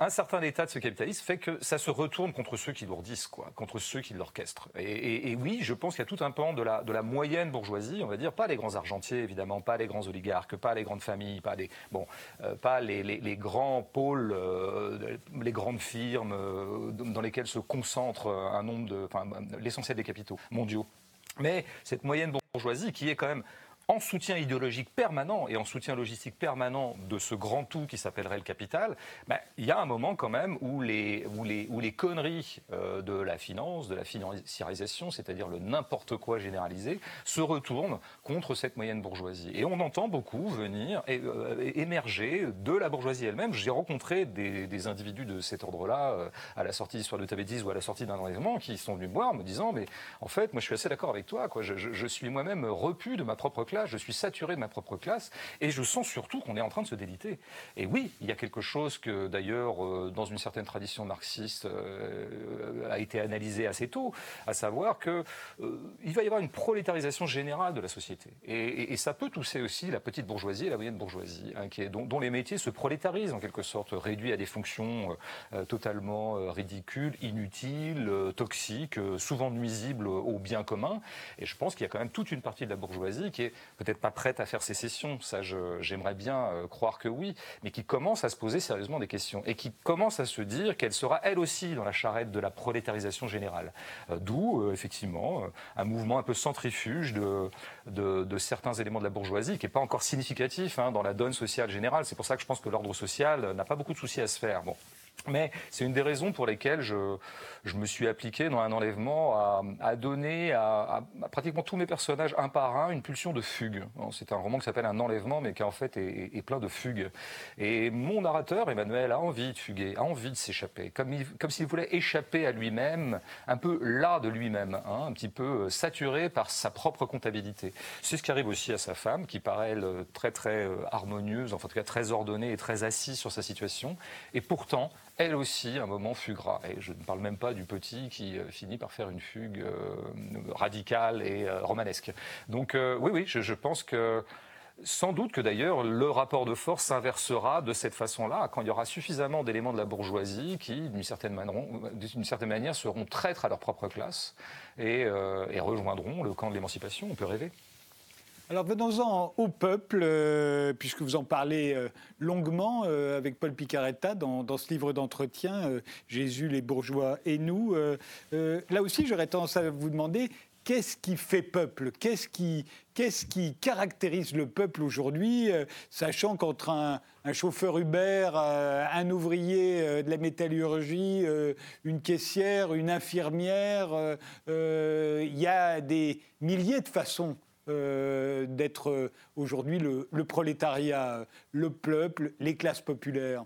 un certain état de ce capitalisme fait que ça se retourne contre ceux qui l'ourdissent, quoi, contre ceux qui l'orchestrent. Et, oui, je pense qu'il y a tout un pan de la, moyenne bourgeoisie, on va dire, pas les grands argentiers, évidemment, pas les grands oligarques, pas les grandes familles, pas les, euh, grands pôles, euh, les grandes firmes euh, dans lesquelles se concentre un nombre de, l'essentiel des capitaux mondiaux. Mais cette moyenne bourgeoisie qui est quand même en soutien idéologique permanent et en soutien logistique permanent de ce grand tout qui s'appellerait le capital, ben, il y a un moment quand même où les, conneries euh, de la finance, de la financiarisation, c'est-à-dire le n'importe quoi généralisé, se retournent contre cette moyenne bourgeoisie. Et on entend beaucoup venir et, euh, émerger de la bourgeoisie elle-même. J'ai rencontré des, individus de cet ordre-là euh, à la sortie d'Histoire de Tabédis ou à la sortie d'un enlèvement qui sont venus me voir me disant mais en fait moi je suis assez d'accord avec toi. Je, je, suis moi-même repu de ma propre je suis saturé de ma propre classe, et je sens surtout qu'on est en train de se déliter. Et oui, il y a quelque chose que d'ailleurs, euh, dans une certaine tradition marxiste, euh, a été analysé assez tôt, à savoir qu'il euh, va y avoir une prolétarisation générale de la société. Et, ça peut tousser aussi la petite bourgeoisie et la moyenne bourgeoisie, hein, dont, les métiers se prolétarisent en quelque sorte, réduits à des fonctions totalement ridicules, inutiles, toxiques, souvent nuisibles au bien commun. Et je pense qu'il y a quand même toute une partie de la bourgeoisie qui est peut-être pas prête à faire sécession, ça j'aimerais bien euh, croire que oui, mais qui commence à se poser sérieusement des questions et qui commence à se dire qu'elle sera elle aussi dans la charrette de la prolétarisation générale. Euh, d'où euh, effectivement un mouvement un peu centrifuge de, certains éléments de la bourgeoisie qui n'est pas encore significatif hein, dans la donne sociale générale. C'est pour ça que je pense que l'ordre social n'a pas beaucoup de soucis à se faire. Mais c'est une des raisons pour lesquelles je, me suis appliqué dans un enlèvement à, donner à, pratiquement tous mes personnages un par un une pulsion de fugue. C'est un roman qui s'appelle Un enlèvement, mais qui en fait est, plein de fugues. Et mon narrateur, Emmanuel, a envie de fuguer, a envie de s'échapper, comme, comme s'il voulait échapper à lui-même, un peu là de lui-même, hein, un petit peu saturé par sa propre comptabilité. C'est ce qui arrive aussi à sa femme, qui paraît elle, très très euh, harmonieuse, en tout cas très ordonnée et très assise sur sa situation. Et pourtant, elle aussi, un moment fuguera. Et je ne parle même pas du petit qui euh, finit par faire une fugue euh, radicale et euh, romanesque. Donc oui, oui, je, pense que sans doute que d'ailleurs le rapport de force s'inversera de cette façon-là quand il y aura suffisamment d'éléments de la bourgeoisie qui, d'une certaine, manière, seront traîtres à leur propre classe et rejoindront le camp de l'émancipation. On peut rêver. Alors venons-en au peuple, euh, puisque vous en parlez euh, longuement euh, avec Paul Picaretta dans, ce livre d'entretien, Jésus, les bourgeois et nous. là aussi, j'aurais tendance à vous demander qu'est-ce qui fait peuple? Qu'est-ce qui, caractérise le peuple aujourd'hui, sachant qu'entre un, chauffeur Uber, un ouvrier de la métallurgie, une caissière, une infirmière, il y a des milliers de façons d'être euh, aujourd'hui le, le, prolétariat, le peuple, les classes populaires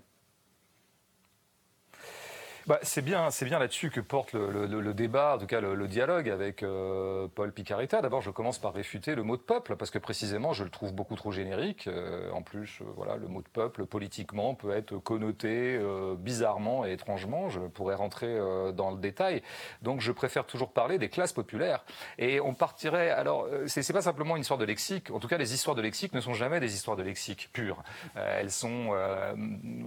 bah, c'est bien, bien là-dessus que porte le, débat, en tout cas le, dialogue avec euh, Paul Picaretta. D'abord, je commence par réfuter le mot de peuple parce que précisément, je le trouve beaucoup trop générique. Euh, en plus, euh, voilà, le mot de peuple politiquement peut être connoté bizarrement et étrangement. Je pourrais rentrer dans le détail. Donc, je préfère toujours parler des classes populaires. Et on partirait. Alors, c'est pas simplement une histoire de lexique. En tout cas, les histoires de lexique ne sont jamais des histoires de lexique pures. elles sont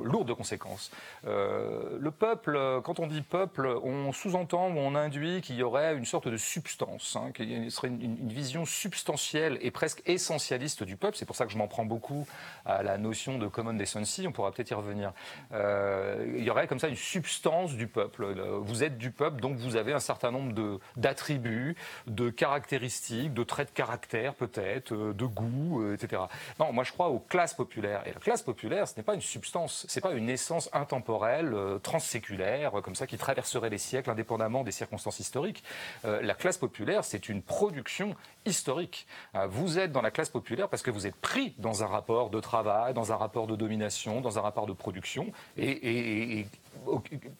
lourdes de conséquences. le peuple quand on dit peuple, on sous-entend ou on induit qu'il y aurait une sorte de substance, hein, qu'il serait une, vision substantielle et presque essentialiste du peuple. C'est pour ça que je m'en prends beaucoup à la notion de common decency. On pourra peut-être y revenir. Euh, il y aurait comme ça une substance du peuple. Vous êtes du peuple, donc vous avez un certain nombre d'attributs, de, caractéristiques, de traits de caractère peut-être, euh, de goût, euh, etc. Non, moi je crois aux classes populaires. Et la classe populaire, ce n'est pas une substance, c'est pas une essence intemporelle, transséculaire comme ça qui traverserait les siècles indépendamment des circonstances historiques. Euh, la classe populaire, c'est une production historique. Euh, vous êtes dans la classe populaire parce que vous êtes pris dans un rapport de travail, dans un rapport de domination, dans un rapport de production, et,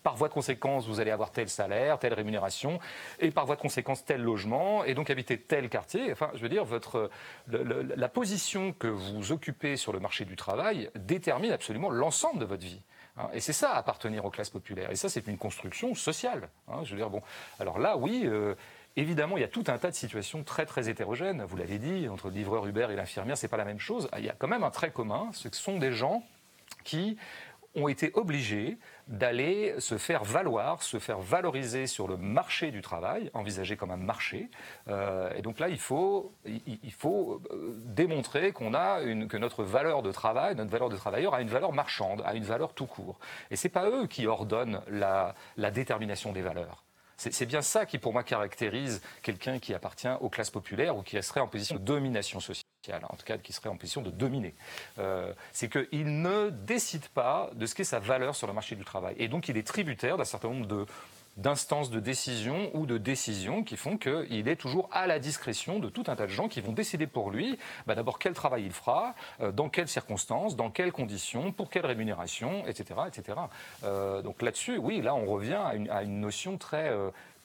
par voie de conséquence, vous allez avoir tel salaire, telle rémunération, et par voie de conséquence, tel logement, et donc habiter tel quartier. Enfin, je veux dire, votre, la position que vous occupez sur le marché du travail détermine absolument l'ensemble de votre vie. Hein, et c'est ça, appartenir aux classes populaires. Et ça, c'est une construction sociale. Hein, je veux dire, bon, alors là, oui. Euh, évidemment, il y a tout un tas de situations très très hétérogènes. Vous l'avez dit, entre le livreur Uber et l'infirmière, c'est pas la même chose. Il y a quand même un trait commun, ce sont des gens qui ont été obligés d'aller se faire valoir, se faire valoriser sur le marché du travail, envisagé comme un marché. Euh, et donc là, il faut, il, faut euh, démontrer qu'on a une, que notre valeur de travail, notre valeur de travailleur a une valeur marchande, a une valeur tout court. Et c'est pas eux qui ordonnent la, la détermination des valeurs. C'est bien ça qui, pour moi, caractérise quelqu'un qui appartient aux classes populaires ou qui serait en position de domination sociale en tout cas qui serait en position de dominer. Euh, c'est qu'il ne décide pas de ce qu'est sa valeur sur le marché du travail. Et donc il est tributaire d'un certain nombre de d'instances de décision ou de décisions qui font qu'il est toujours à la discrétion de tout un tas de gens qui vont décider pour lui bah, d'abord quel travail il fera, euh, dans quelles circonstances, dans quelles conditions, pour quelle rémunération, etc. etc. Euh, donc là-dessus, oui, là on revient à une, à une notion très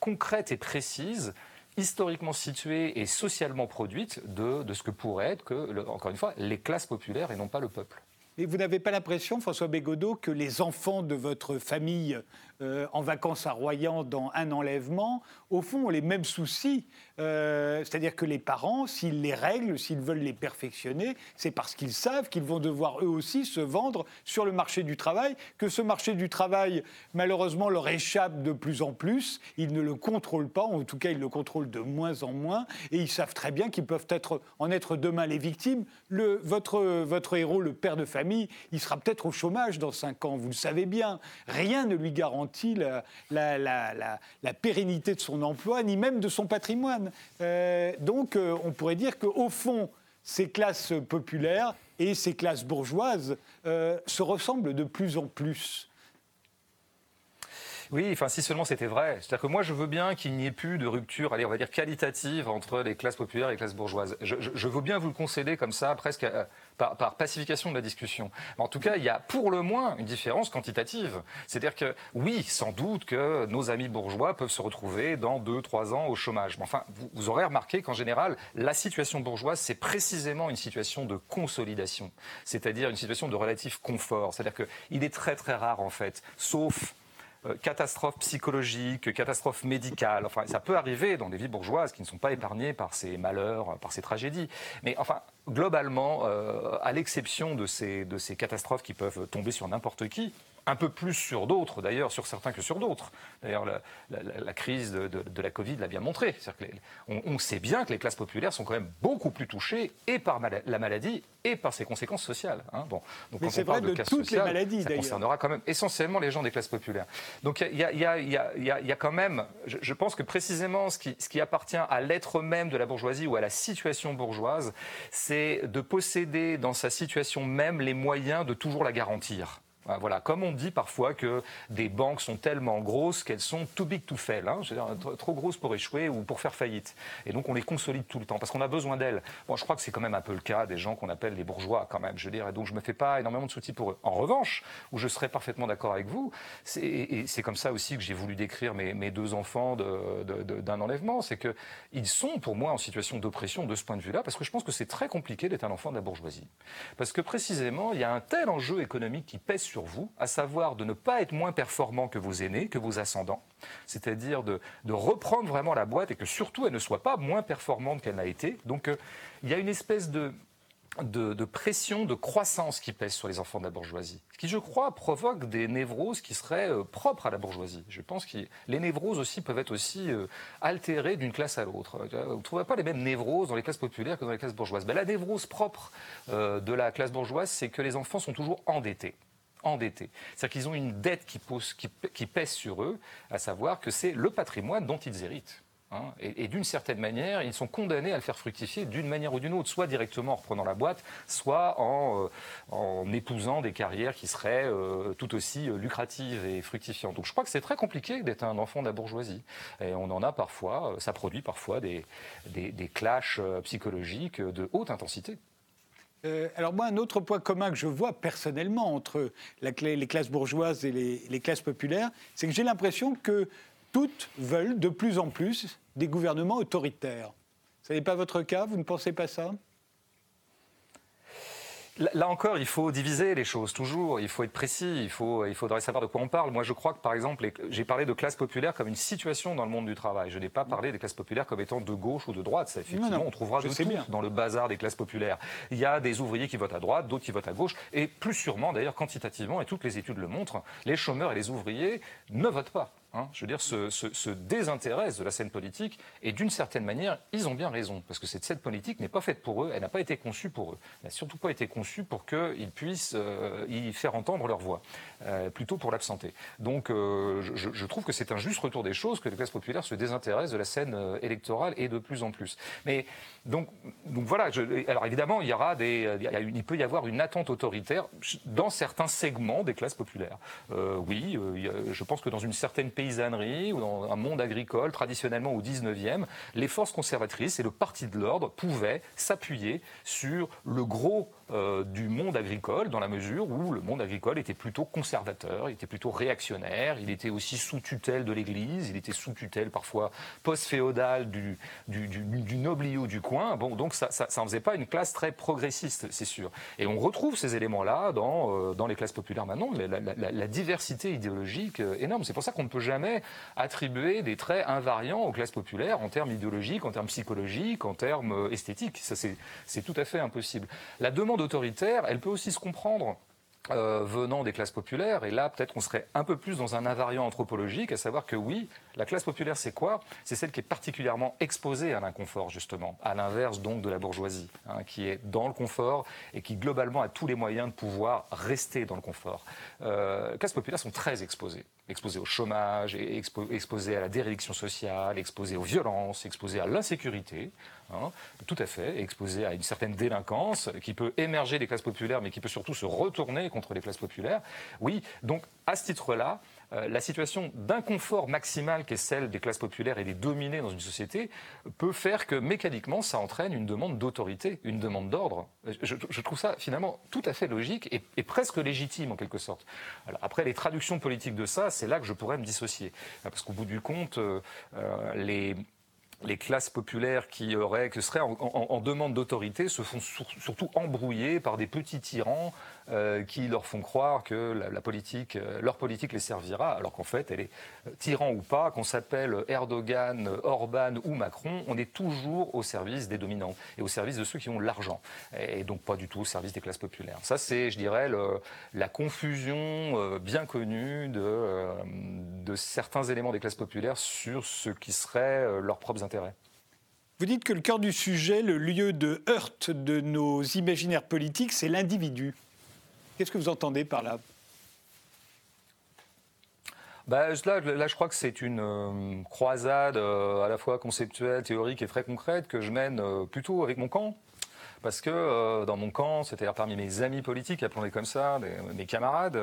concrète et précise historiquement située et socialement produite de, de ce que pourrait être, que, encore une fois, les classes populaires et non pas le peuple. Et vous n'avez pas l'impression, François Bégodeau, que les enfants de votre famille euh, en vacances à Royan dans un enlèvement, au fond, ont les mêmes soucis. Euh, c'est-à-dire que les parents, s'ils les règlent, s'ils veulent les perfectionner, c'est parce qu'ils savent qu'ils vont devoir eux aussi se vendre sur le marché du travail, que ce marché du travail, malheureusement, leur échappe de plus en plus. Ils ne le contrôlent pas, en tout cas, ils le contrôlent de moins en moins, et ils savent très bien qu'ils peuvent en être demain les victimes. Votre, votre héros, le père de famille, il sera peut-être au chômage dans cinq ans, vous le savez bien. Rien ne lui garantit la, pérennité de son emploi, ni même de son patrimoine. Euh, donc euh, on pourrait dire qu'au fond, ces classes populaires et ces classes bourgeoises euh, se ressemblent de plus en plus. Oui, enfin, si seulement c'était vrai. C'est-à-dire que moi, je veux bien qu'il n'y ait plus de rupture, allez, on va dire qualitative entre les classes populaires et les classes bourgeoises. Je, veux bien vous le concéder comme ça, presque à, par, pacification de la discussion. en tout cas, il y a pour le moins une différence quantitative. C'est-à-dire que oui, sans doute que nos amis bourgeois peuvent se retrouver dans deux, trois ans au chômage. Mais enfin, vous, aurez remarqué qu'en général, la situation bourgeoise, c'est précisément une situation de consolidation, c'est-à-dire une situation de relatif confort. C'est-à-dire qu'il est très très rare en fait, sauf euh, catastrophe psychologique, catastrophe médicale. Enfin, ça peut arriver dans des vies bourgeoises qui ne sont pas épargnées par ces malheurs, par ces tragédies. Mais enfin, globalement, euh, à l'exception de ces catastrophes qui peuvent tomber sur n'importe qui, un peu plus sur d'autres, d'ailleurs, sur certains que sur d'autres. D'ailleurs, la, crise de, la Covid l'a bien montré. on, sait bien que les classes populaires sont quand même beaucoup plus touchées et par la maladie et par ses conséquences sociales. Bon, donc Mais c'est vrai de, toutes les maladies, ça concernera quand même essentiellement les gens des classes populaires. Donc il y, a, quand même, je, pense que précisément ce qui, ce qui appartient à l'être même de la bourgeoisie ou à la situation bourgeoise, c'est de posséder dans sa situation même les moyens de toujours la garantir. Ah, voilà, comme on dit parfois que des banques sont tellement grosses qu'elles sont too big to fail, hein, trop grosses pour échouer ou pour faire faillite. Et donc on les consolide tout le temps parce qu'on a besoin d'elles. Bon, je crois que c'est quand même un peu le cas des gens qu'on appelle les bourgeois quand même. Je veux dire, et donc je me fais pas énormément de soucis pour eux. En revanche, où je serais parfaitement d'accord avec vous, et c'est comme ça aussi que j'ai voulu décrire mes, mes deux enfants d'un enlèvement, c'est que ils sont pour moi en situation d'oppression de ce point de vue-là, parce que je pense que c'est très compliqué d'être un enfant de la bourgeoisie, parce que précisément il y a un tel enjeu économique qui pèse sur vous, à savoir de ne pas être moins performant que vos aînés, que vos ascendants, c'est-à-dire de, reprendre vraiment la boîte et que surtout elle ne soit pas moins performante qu'elle n'a été. Donc euh, il y a une espèce de, pression, de croissance qui pèse sur les enfants de la bourgeoisie, ce qui, je crois, provoque des névroses qui seraient euh, propres à la bourgeoisie. Je pense que les névroses aussi peuvent être aussi euh, altérées d'une classe à l'autre. Vous ne trouvez pas les mêmes névroses dans les classes populaires que dans les classes bourgeoises. Ben, la névrose propre de la classe bourgeoise, c'est que les enfants sont toujours endettés C'est-à-dire qu'ils ont une dette qui, pèse sur eux, à savoir que c'est le patrimoine dont ils héritent. Hein. et, d'une certaine manière, ils sont condamnés à le faire fructifier d'une manière ou d'une autre, soit directement en reprenant la boîte, soit en, euh, épousant des carrières qui seraient euh, tout aussi euh, lucratives et fructifiantes. Donc je crois que c'est très compliqué d'être un enfant de la bourgeoisie. Et on en a parfois, ça produit parfois des, des clashs psychologiques de haute intensité. Euh, alors moi, un autre point commun que je vois personnellement entre les classes bourgeoises et les, classes populaires, c'est que j'ai l'impression que toutes veulent de plus en plus des gouvernements autoritaires. Ce n'est pas votre cas? Vous ne pensez pas ça? Là encore, il faut diviser les choses, toujours. Il faut être précis. Il, faut, il faudrait savoir de quoi on parle. Moi, je crois que, par exemple, j'ai parlé de classe populaire comme une situation dans le monde du travail. Je n'ai pas parlé des classes populaires comme étant de gauche ou de droite. Ça, effectivement, on trouvera de tout dans le bazar des classes populaires. Il y a des ouvriers qui votent à droite, d'autres qui votent à gauche. Et plus sûrement, d'ailleurs, quantitativement, et toutes les études le montrent, les chômeurs et les ouvriers ne votent pas. Hein, je veux dire, se, se, désintéressent de la scène politique. Et d'une certaine manière, ils ont bien raison. Parce que cette scène politique n'est pas faite pour eux, elle n'a pas été conçue pour eux. Elle n'a surtout pas été conçue pour qu'ils puissent euh, y faire entendre leur voix, euh, plutôt pour l'absenter. Donc euh, je, trouve que c'est un juste retour des choses que les classes populaires se désintéressent de la scène électorale et de plus en plus. Mais donc, voilà, alors évidemment, il, y aura des, il, peut y avoir une attente autoritaire dans certains segments des classes populaires. oui, je pense que dans une certaine paysannerie ou dans un monde agricole, traditionnellement au 19e, les forces conservatrices et le parti de l'ordre pouvaient s'appuyer sur le gros euh, du monde agricole, dans la mesure où le monde agricole était plutôt conservateur, il était plutôt réactionnaire, il était aussi sous tutelle de l'Église, il était sous tutelle parfois post-féodale du, du, du, nobliau du coin. Bon, donc ça, ça, faisait pas une classe très progressiste, c'est sûr. Et on retrouve ces éléments-là dans, euh, dans les classes populaires maintenant, la, la, diversité idéologique euh, énorme. C'est pour ça qu'on ne peut jamais attribuer des traits invariants aux classes populaires en termes idéologiques, en termes psychologiques, en termes esthétiques. Ça, c'est tout à fait impossible. La demande autoritaire, elle peut aussi se comprendre. Euh, venant des classes populaires, et là peut-être qu'on serait un peu plus dans un invariant anthropologique, à savoir que oui, la classe populaire c'est quoi? C'est celle qui est particulièrement exposée à l'inconfort justement, à l'inverse donc de la bourgeoisie, hein, qui est dans le confort et qui globalement a tous les moyens de pouvoir rester dans le confort. Euh, les classes populaires sont très exposées exposés au chômage, exposés à la dérédiction sociale, exposés aux violences, exposés à l'insécurité, hein, tout à fait, exposés à une certaine délinquance qui peut émerger des classes populaires, mais qui peut surtout se retourner contre les classes populaires. Oui, donc à ce titre-là, euh, la situation d'inconfort maximal qu'est celle des classes populaires et des dominés dans une société peut faire que mécaniquement ça entraîne une demande d'autorité, une demande d'ordre. Je, trouve ça finalement tout à fait logique et, presque légitime en quelque sorte. après les traductions politiques de ça, c'est là que je pourrais me dissocier. Parce qu'au bout du compte, euh, euh, les classes populaires qui, auraient, qui seraient en, demande d'autorité se font surtout embrouiller par des petits tyrans euh, qui leur font croire que la, politique, euh, leur politique les servira, alors qu'en fait, elle est euh, tyran ou pas, qu'on s'appelle Erdogan, Orban ou Macron, on est toujours au service des dominants et au service de ceux qui ont l'argent, et donc pas du tout au service des classes populaires. Ça, c'est, je dirais, la confusion bien connue de, de certains éléments des classes populaires sur ce qui serait leurs propres intérêts. Vous dites que le cœur du sujet, le lieu de heurte de nos imaginaires politiques, c'est l'individu. Qu'est-ce que vous entendez par là? Bah, là, je crois que c'est une euh, croisade euh, à la fois conceptuelle, théorique et très concrète que je mène euh, plutôt avec mon camp. Parce que dans mon camp, c'est-à-dire parmi mes amis politiques, appelons-les comme ça, mes camarades,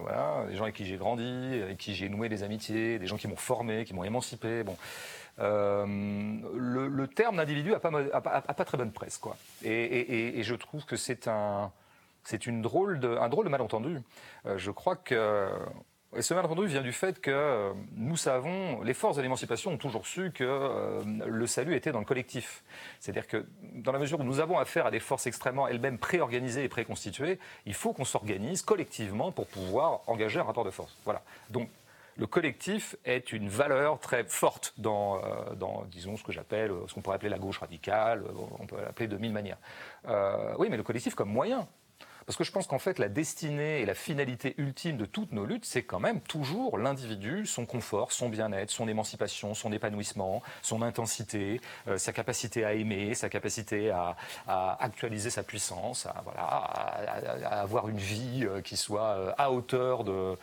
voilà, des gens avec qui j'ai grandi, avec qui j'ai noué des amitiés, des gens qui m'ont formé, qui m'ont émancipé. Bon, le, terme d'individu n'a pas, pas, très bonne presse, quoi. et je trouve que c'est un c'est un drôle de malentendu. Euh, je crois que et ce malentendu vient du fait que euh, nous savons, les forces de l'émancipation ont toujours su que euh, le salut était dans le collectif. C'est-à-dire que dans la mesure où nous avons affaire à des forces extrêmement elles-mêmes préorganisées et préconstituées, il faut qu'on s'organise collectivement pour pouvoir engager un rapport de force. Voilà. Donc le collectif est une valeur très forte dans, dans disons, ce que j'appelle, ce qu'on pourrait appeler la gauche radicale, on peut l'appeler de mille manières. oui, mais le collectif comme moyen parce que je pense qu'en fait, la destinée et la finalité ultime de toutes nos luttes, c'est quand même toujours l'individu, son confort, son bien-être, son émancipation, son épanouissement, son intensité, euh, sa capacité à aimer, sa capacité à, actualiser sa puissance, à, voilà, avoir une vie euh, qui soit euh, à hauteur de,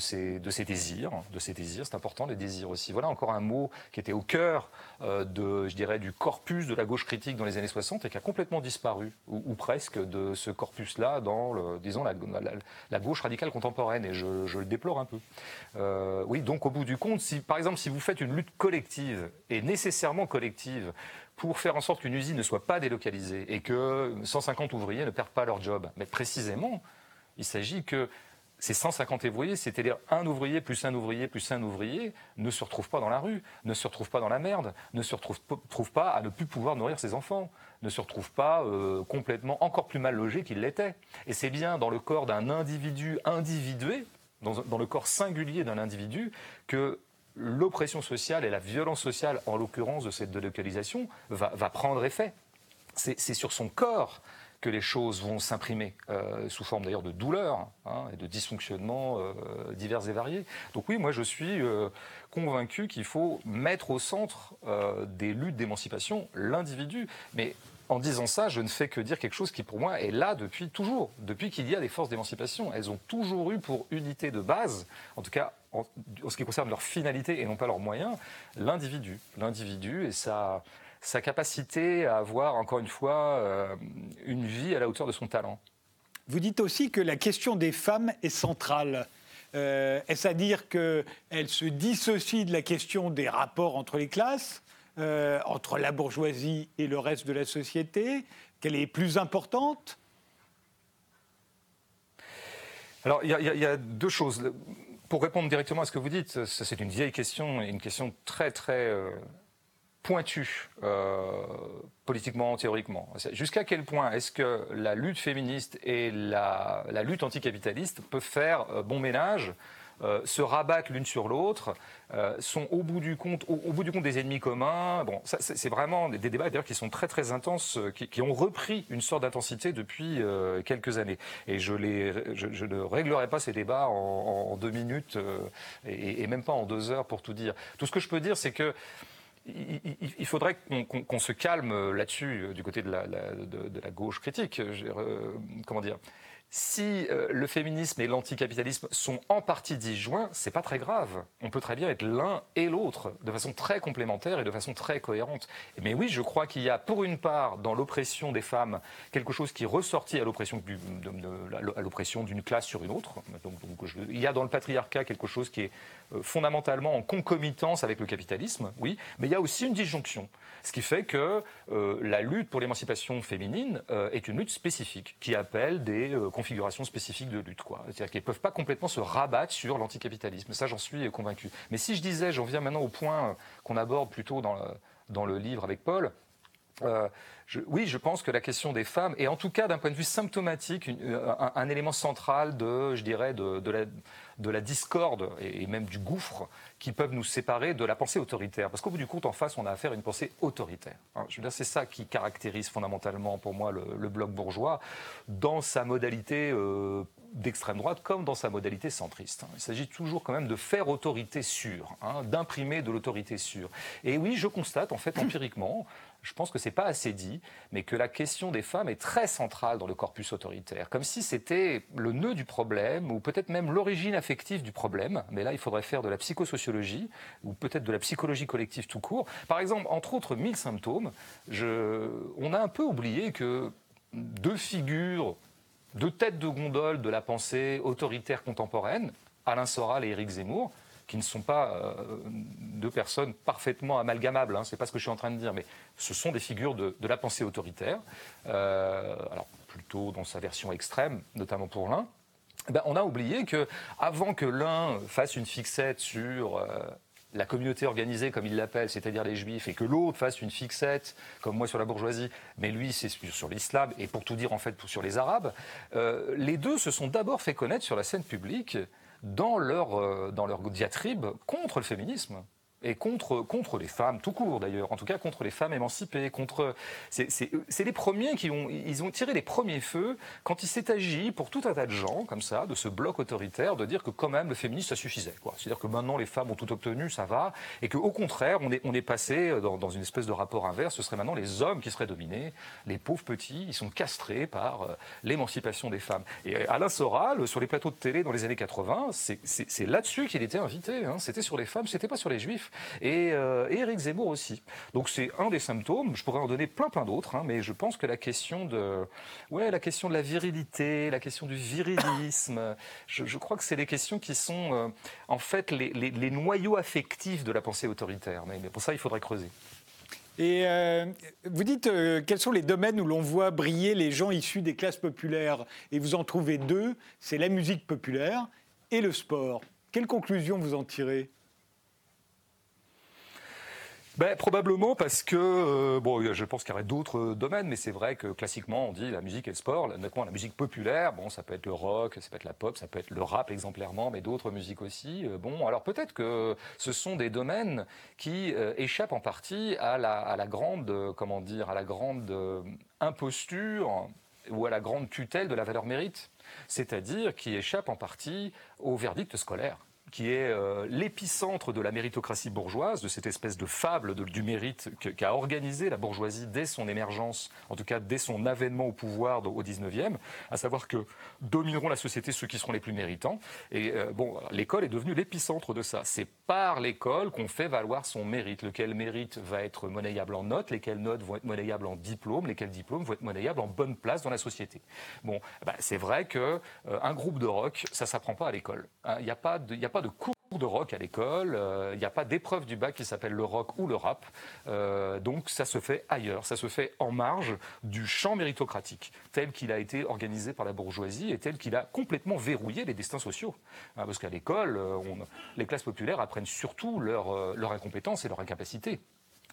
ses, désirs. De ses désirs, c'est important, les désirs aussi. Voilà encore un mot qui était au cœur de, je dirais, du corpus de la gauche critique dans les années 60 et qui a complètement disparu, ou presque, de ce corpus là dans, disons, la, gauche radicale contemporaine, et je, le déplore un peu. Euh, oui, donc au bout du compte, si, par exemple, si vous faites une lutte collective, et nécessairement collective, pour faire en sorte qu'une usine ne soit pas délocalisée et que 150 ouvriers ne perdent pas leur job, mais précisément, il s'agit que ces 150 ouvriers, c'est-à-dire un ouvrier plus un ouvrier plus un ouvrier, ne se retrouvent pas dans la rue, ne se retrouvent pas dans la merde, ne se retrouvent pas à ne plus pouvoir nourrir ses enfants, ne se retrouvent pas euh, complètement encore plus mal logés qu'ils l'étaient. Et c'est bien dans le corps d'un individu individué, dans, le corps singulier d'un individu, que l'oppression sociale et la violence sociale, en l'occurrence de cette délocalisation, va, va prendre effet. C'est sur son corps que les choses vont s'imprimer, euh, sous forme d'ailleurs de douleurs hein, et de dysfonctionnements euh, divers et variés. Donc oui, moi je suis euh, convaincu qu'il faut mettre au centre des luttes d'émancipation l'individu. Mais en disant ça, je ne fais que dire quelque chose qui pour moi est là depuis toujours, depuis qu'il y a des forces d'émancipation. Elles ont toujours eu pour unité de base, en tout cas en, ce qui concerne leur finalité et non pas leurs moyens, l'individu. L'individu et ça sa capacité à avoir, encore une fois, euh, une vie à la hauteur de son talent. Vous dites aussi que la question des femmes est centrale. Euh, est-ce à dire qu'elle se dissocie de la question des rapports entre les classes, euh, entre la bourgeoisie et le reste de la société, qu'elle est plus importante? Alors, il y, a deux choses. Pour répondre directement à ce que vous dites, c'est une vieille question et une question très, très pointu euh, politiquement, théoriquement. Jusqu'à quel point est-ce que la lutte féministe et la, lutte anticapitaliste peuvent faire euh, bon ménage euh, se rabattent l'une sur l'autre, sont au bout du compte, au, bout du compte des ennemis communs. Bon, c'est vraiment des, débats d'ailleurs qui sont très très intenses, qui, ont repris une sorte d'intensité depuis quelques années. Et je, les, je, ne réglerai pas ces débats en, deux minutes et, et, même pas en deux heures pour tout dire. Tout ce que je peux dire, c'est que il, faudrait qu'on se calme là-dessus, euh, du côté de la, gauche critique. Euh, comment dire? Si euh, le féminisme et l'anticapitalisme sont en partie disjoints, c'est pas très grave. On peut très bien être l'un et l'autre de façon très complémentaire et de façon très cohérente. Mais oui, je crois qu'il y a pour une part dans l'oppression des femmes quelque chose qui est ressorti à l'oppression d'une classe sur une autre. Il y a dans le patriarcat quelque chose qui est euh, fondamentalement en concomitance avec le capitalisme, oui, mais il y a aussi une disjonction. Ce qui fait que euh, la lutte pour l'émancipation féminine est une lutte spécifique qui appelle des configuration spécifique de lutte. C'est-à-dire qu'ils ne peuvent pas complètement se rabattre sur l'anticapitalisme. Ça, j'en suis convaincu. Mais si je disais, j'en viens maintenant au point qu'on aborde plutôt dans dans le livre avec Paul, euh, oui, je pense que la question des femmes est en tout cas d'un point de vue symptomatique euh, un, élément central de, je dirais, de, la, de la, discorde et, même du gouffre qui peuvent nous séparer de la pensée autoritaire. Parce qu'au bout du compte, en face, on a affaire à une pensée autoritaire. Hein. je veux dire, c'est ça qui caractérise fondamentalement pour moi le, bloc bourgeois dans sa modalité euh, d'extrême droite comme dans sa modalité centriste. Il s'agit toujours quand même de faire autorité sûre, hein, d'imprimer de l'autorité sûre. Et oui, je constate en fait empiriquement je pense que ce n'est pas assez dit, mais que la question des femmes est très centrale dans le corpus autoritaire, comme si c'était le nœud du problème, ou peut-être même l'origine affective du problème, mais là il faudrait faire de la psychosociologie, ou peut-être de la psychologie collective tout court. Par exemple, entre autres mille symptômes, on a un peu oublié que deux figures, deux têtes de gondole de la pensée autoritaire contemporaine, Alain Soral et Éric Zemmour, qui ne sont pas euh, deux personnes parfaitement amalgamables, hein, c'est pas ce que je suis en train de dire, mais ce sont des figures de, la pensée autoritaire, euh, alors plutôt dans sa version extrême, notamment pour l'un. Eh ben, on a oublié que avant que l'un fasse une fixette sur euh, la communauté organisée, comme il l'appelle, c'est-à-dire les juifs, et que l'autre fasse une fixette, comme moi sur la bourgeoisie, mais lui c'est sur l'islam, et pour tout dire en fait sur les arabes, les deux se sont d'abord fait connaître sur la scène publique dans leur, euh, dans leur diatribe contre le féminisme et contre, contre les femmes, tout court d'ailleurs, en tout cas contre les femmes émancipées, contre... C'est les premiers qui ont... Ils ont tiré les premiers feux quand il s'est agi pour tout un tas de gens, comme ça, de ce bloc autoritaire, de dire que quand même le féminisme, ça suffisait. C'est-à-dire que maintenant les femmes ont tout obtenu, ça va, et qu'au contraire, on est, on est passé dans, dans, une espèce de rapport inverse, ce serait maintenant les hommes qui seraient dominés, les pauvres petits, ils sont castrés par euh, l'émancipation des femmes. Et Alain Soral, sur les plateaux de télé dans les années 80, c'est là-dessus qu'il était invité, hein. c'était sur les femmes, c'était pas sur les juifs. Euh, et, Éric Zemmour aussi. Donc c'est un des symptômes. Je pourrais en donner plein plein d'autres, hein, mais je pense que la question de, ouais, la question de la virilité, la question du virilisme, je, crois que c'est les questions qui sont euh, en fait les, noyaux affectifs de la pensée autoritaire. Mais, pour ça, il faudrait creuser. Et euh, vous dites quels sont les domaines où l'on voit briller les gens issus des classes populaires? Et vous en trouvez deux, c'est la musique populaire et le sport. Quelles conclusions vous en tirez? Ben, Probablement parce que, euh, bon, je pense qu'il y aurait d'autres domaines, mais c'est vrai que classiquement, on dit la musique et le sport. Notamment la musique populaire, bon, ça peut être le rock, ça peut être la pop, ça peut être le rap exemplairement, mais d'autres musiques aussi. Euh, bon, alors peut-être que ce sont des domaines qui euh, échappent en partie à la grande, comment dire, à la grande imposture ou à la grande tutelle de la valeur mérite, c'est-à-dire qui échappent en partie au verdict scolaire qui est euh, l'épicentre de la méritocratie bourgeoise, de cette espèce de fable du mérite qu'a organisé la bourgeoisie dès son émergence, en tout cas dès son avènement au pouvoir au 19e, à savoir que domineront la société ceux qui seront les plus méritants. Et euh, bon, l'école est devenue l'épicentre de ça. C'est par l'école qu'on fait valoir son mérite. Lequel mérite va être monnayable en notes, lesquelles notes vont être monnayables en diplômes, lesquels diplômes vont être monnayables en bonne place dans la société. Bon, ben, c'est vrai que euh, un groupe de rock, ça s'apprend pas à l'école. Hein. Il n'y a pas de, a pas de cours de rock à l'école, euh, il n'y a pas d'épreuve du bac qui s'appelle le rock ou le rap, euh, donc ça se fait ailleurs, ça se fait en marge du champ méritocratique, tel qu'il a été organisé par la bourgeoisie et tel qu'il a complètement verrouillé les destins sociaux. Hein, parce qu'à l'école, euh, les classes populaires apprennent surtout leur incompétence et leur incapacité.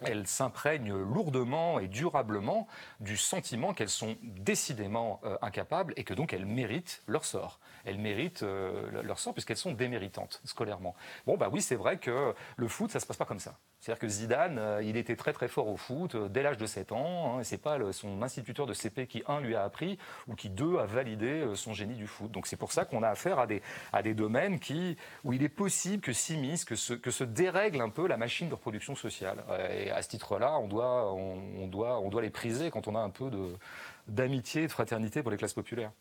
Elles s'imprègnent lourdement et durablement du sentiment qu'elles sont décidément incapables et que donc elles méritent leur sort elles méritent euh, leur sort puisqu'elles sont déméritantes scolairement. Bon, bah oui, c'est vrai que le foot, ça se passe pas comme ça. C'est-à-dire que Zidane, euh, il était très très fort au foot euh, dès l'âge de 7 ans. Hein, c'est pas son instituteur de CP qui, un, lui a appris ou qui, deux, a validé son génie du foot. Donc c'est pour ça qu'on a affaire à des, à des domaines qui, où il est possible que s'immisce, que se, que se dérègle un peu la machine de reproduction sociale. Et à ce titre-là, on doit, on, doit, on doit les priser quand on a un peu d'amitié et de fraternité pour les classes populaires.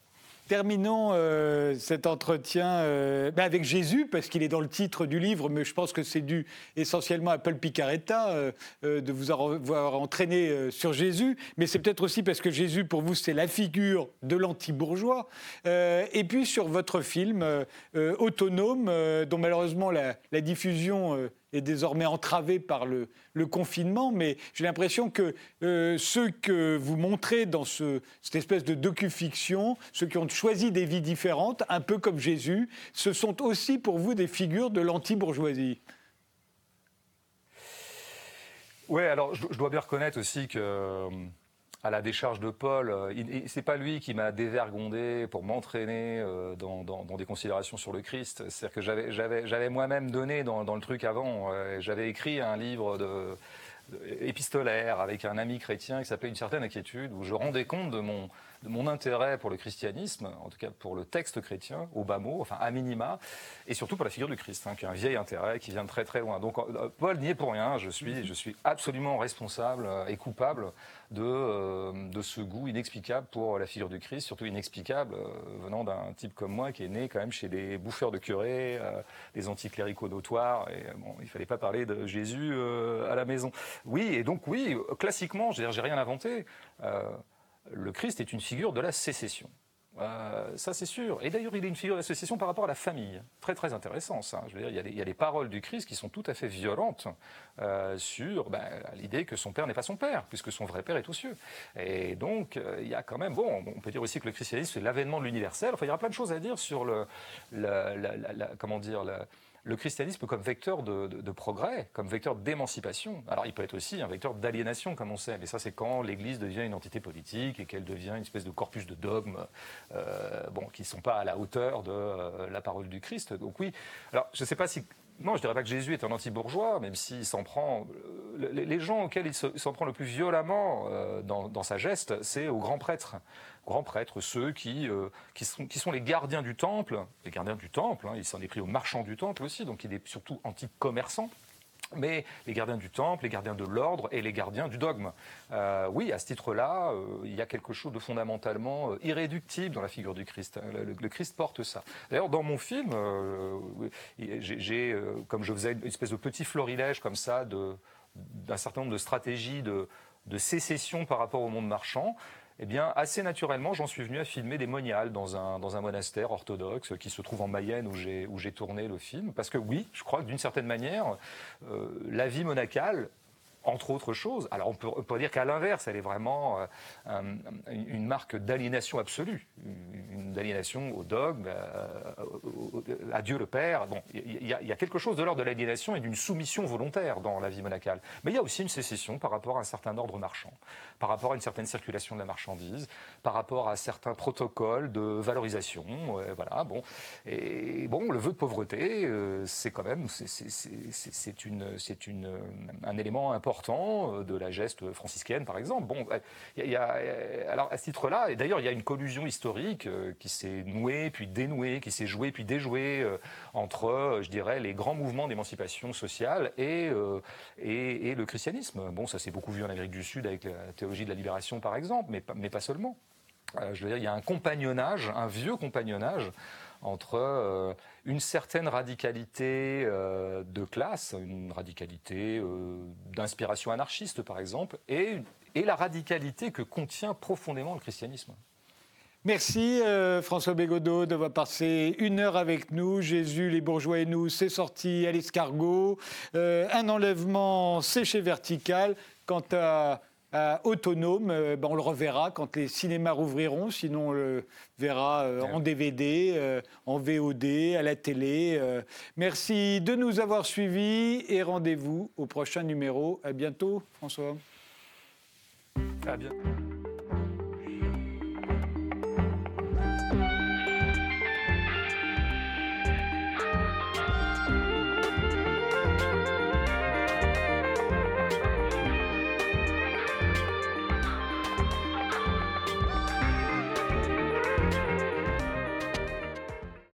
Terminons euh, cet entretien euh, ben avec Jésus, parce qu'il est dans le titre du livre, mais je pense que c'est dû essentiellement à Paul Picaretta euh, de vous avoir entraîné sur Jésus, mais c'est peut-être aussi parce que Jésus, pour vous, c'est la figure de l'anti-bourgeois. et puis sur votre film autonome, dont malheureusement la, la diffusion est désormais entravé par le, confinement, mais j'ai l'impression que euh, ceux que vous montrez dans ce, cette espèce de docu-fiction, ceux qui ont choisi des vies différentes, un peu comme Jésus, ce sont aussi pour vous des figures de l'anti-bourgeoisie. Oui, alors je, dois bien reconnaître aussi que à la décharge de Paul, euh, c'est pas lui qui m'a dévergondé pour m'entraîner euh, dans, des considérations sur le Christ. C'est-à-dire que j'avais moi-même donné dans, le truc avant. Euh, j'avais écrit un livre de, épistolaire avec un ami chrétien qui s'appelait Une certaine inquiétude, où je rendais compte de mon, mon intérêt pour le christianisme, en tout cas pour le texte chrétien, au bas mot, enfin à minima, et surtout pour la figure du Christ, hein, qui est un vieil intérêt qui vient de très très loin. Donc euh, Paul n'y est pour rien, je suis, je suis absolument responsable et coupable de, euh, de ce goût inexplicable pour la figure du Christ, surtout inexplicable euh, venant d'un type comme moi qui est né quand même chez des bouffeurs de curés, des anticléricaux notoires, et bon, il fallait pas parler de Jésus à la maison. Oui, et donc oui, classiquement, je j'ai rien inventé le Christ est une figure de la sécession. Euh, ça, c'est sûr. Et d'ailleurs, il est une figure de la sécession par rapport à la famille. Très, très intéressant, ça. Je veux dire, il y, a des, paroles du Christ qui sont tout à fait violentes euh, sur ben, l'idée que son père n'est pas son père, puisque son vrai père est aux cieux. Et donc, euh, il y a quand même. Bon, on peut dire aussi que le christianisme, c'est l'avènement de l'universel. Enfin, il y aura plein de choses à dire sur le. comment dire le christianisme comme vecteur de, progrès, comme vecteur d'émancipation. Alors il peut être aussi un vecteur d'aliénation, comme on sait, mais ça c'est quand l'Église devient une entité politique et qu'elle devient une espèce de corpus de dogmes euh, bon, qui ne sont pas à la hauteur de euh, la parole du Christ. Donc oui, alors je ne sais pas si non, je ne dirais pas que Jésus est un anti-bourgeois, même s'il s'en prend. Euh, les gens auxquels il s'en prend le plus violemment dans, dans, sa geste, c'est aux grands prêtres grands prêtres, ceux qui, euh, qui, sont, les gardiens du temple, les gardiens du temple, hein, il s'en est pris aux marchands du temple aussi, donc il est surtout anti-commerçant mais les gardiens du temple, les gardiens de l'ordre et les gardiens du dogme. Euh, oui, à ce titre-là, euh, il y a quelque chose de fondamentalement irréductible dans la figure du Christ. Le, Christ porte ça. D'ailleurs, dans mon film, j'ai, comme je faisais une espèce de petit florilège comme ça d'un certain nombre de stratégies de sécession par rapport au monde marchand eh bien, assez naturellement, j'en suis venu à filmer des moniales dans un, monastère orthodoxe qui se trouve en Mayenne où j'ai, où j'ai tourné le film. Parce que oui, je crois que d'une certaine manière, euh, la vie monacale entre autres choses. Alors on peut, dire qu'à l'inverse, elle est vraiment euh, une marque d'aliénation absolue, une d'aliénation au dogme, euh, à Dieu le Père. Bon, il y, a quelque chose de l'ordre de l'aliénation et d'une soumission volontaire dans la vie monacale. Mais il y a aussi une sécession par rapport à un certain ordre marchand, par rapport à une certaine circulation de la marchandise, par rapport à certains protocoles de valorisation. voilà, bon. Et bon, le vœu de pauvreté, euh, c'est quand même, c'est une, une, un élément important euh, de la geste franciscaine, par exemple. Bon, il y, a, euh, alors à ce titre-là, et d'ailleurs, il y a une collusion historique euh, qui s'est nouée puis dénouée, qui s'est jouée puis déjouée entre, je dirais, les grands mouvements d'émancipation sociale et, et, le christianisme. Bon, ça s'est beaucoup vu en Amérique du Sud avec la théologie de la libération, par exemple, mais, mais pas seulement. je veux dire, il y a un compagnonnage, un vieux compagnonnage entre une certaine radicalité euh, de classe, une radicalité euh, d'inspiration anarchiste par exemple, et, la radicalité que contient profondément le christianisme. Merci François Bégodeau d'avoir passé une heure avec nous. Jésus, les bourgeois et nous, c'est sorti à l'escargot. un enlèvement séché vertical. Quant à euh, autonome. Euh, ben, on le reverra quand les cinémas rouvriront, sinon on le verra euh, en DVD, en VOD, à la télé. merci de nous avoir suivis et rendez-vous au prochain numéro. À bientôt, François. À bientôt.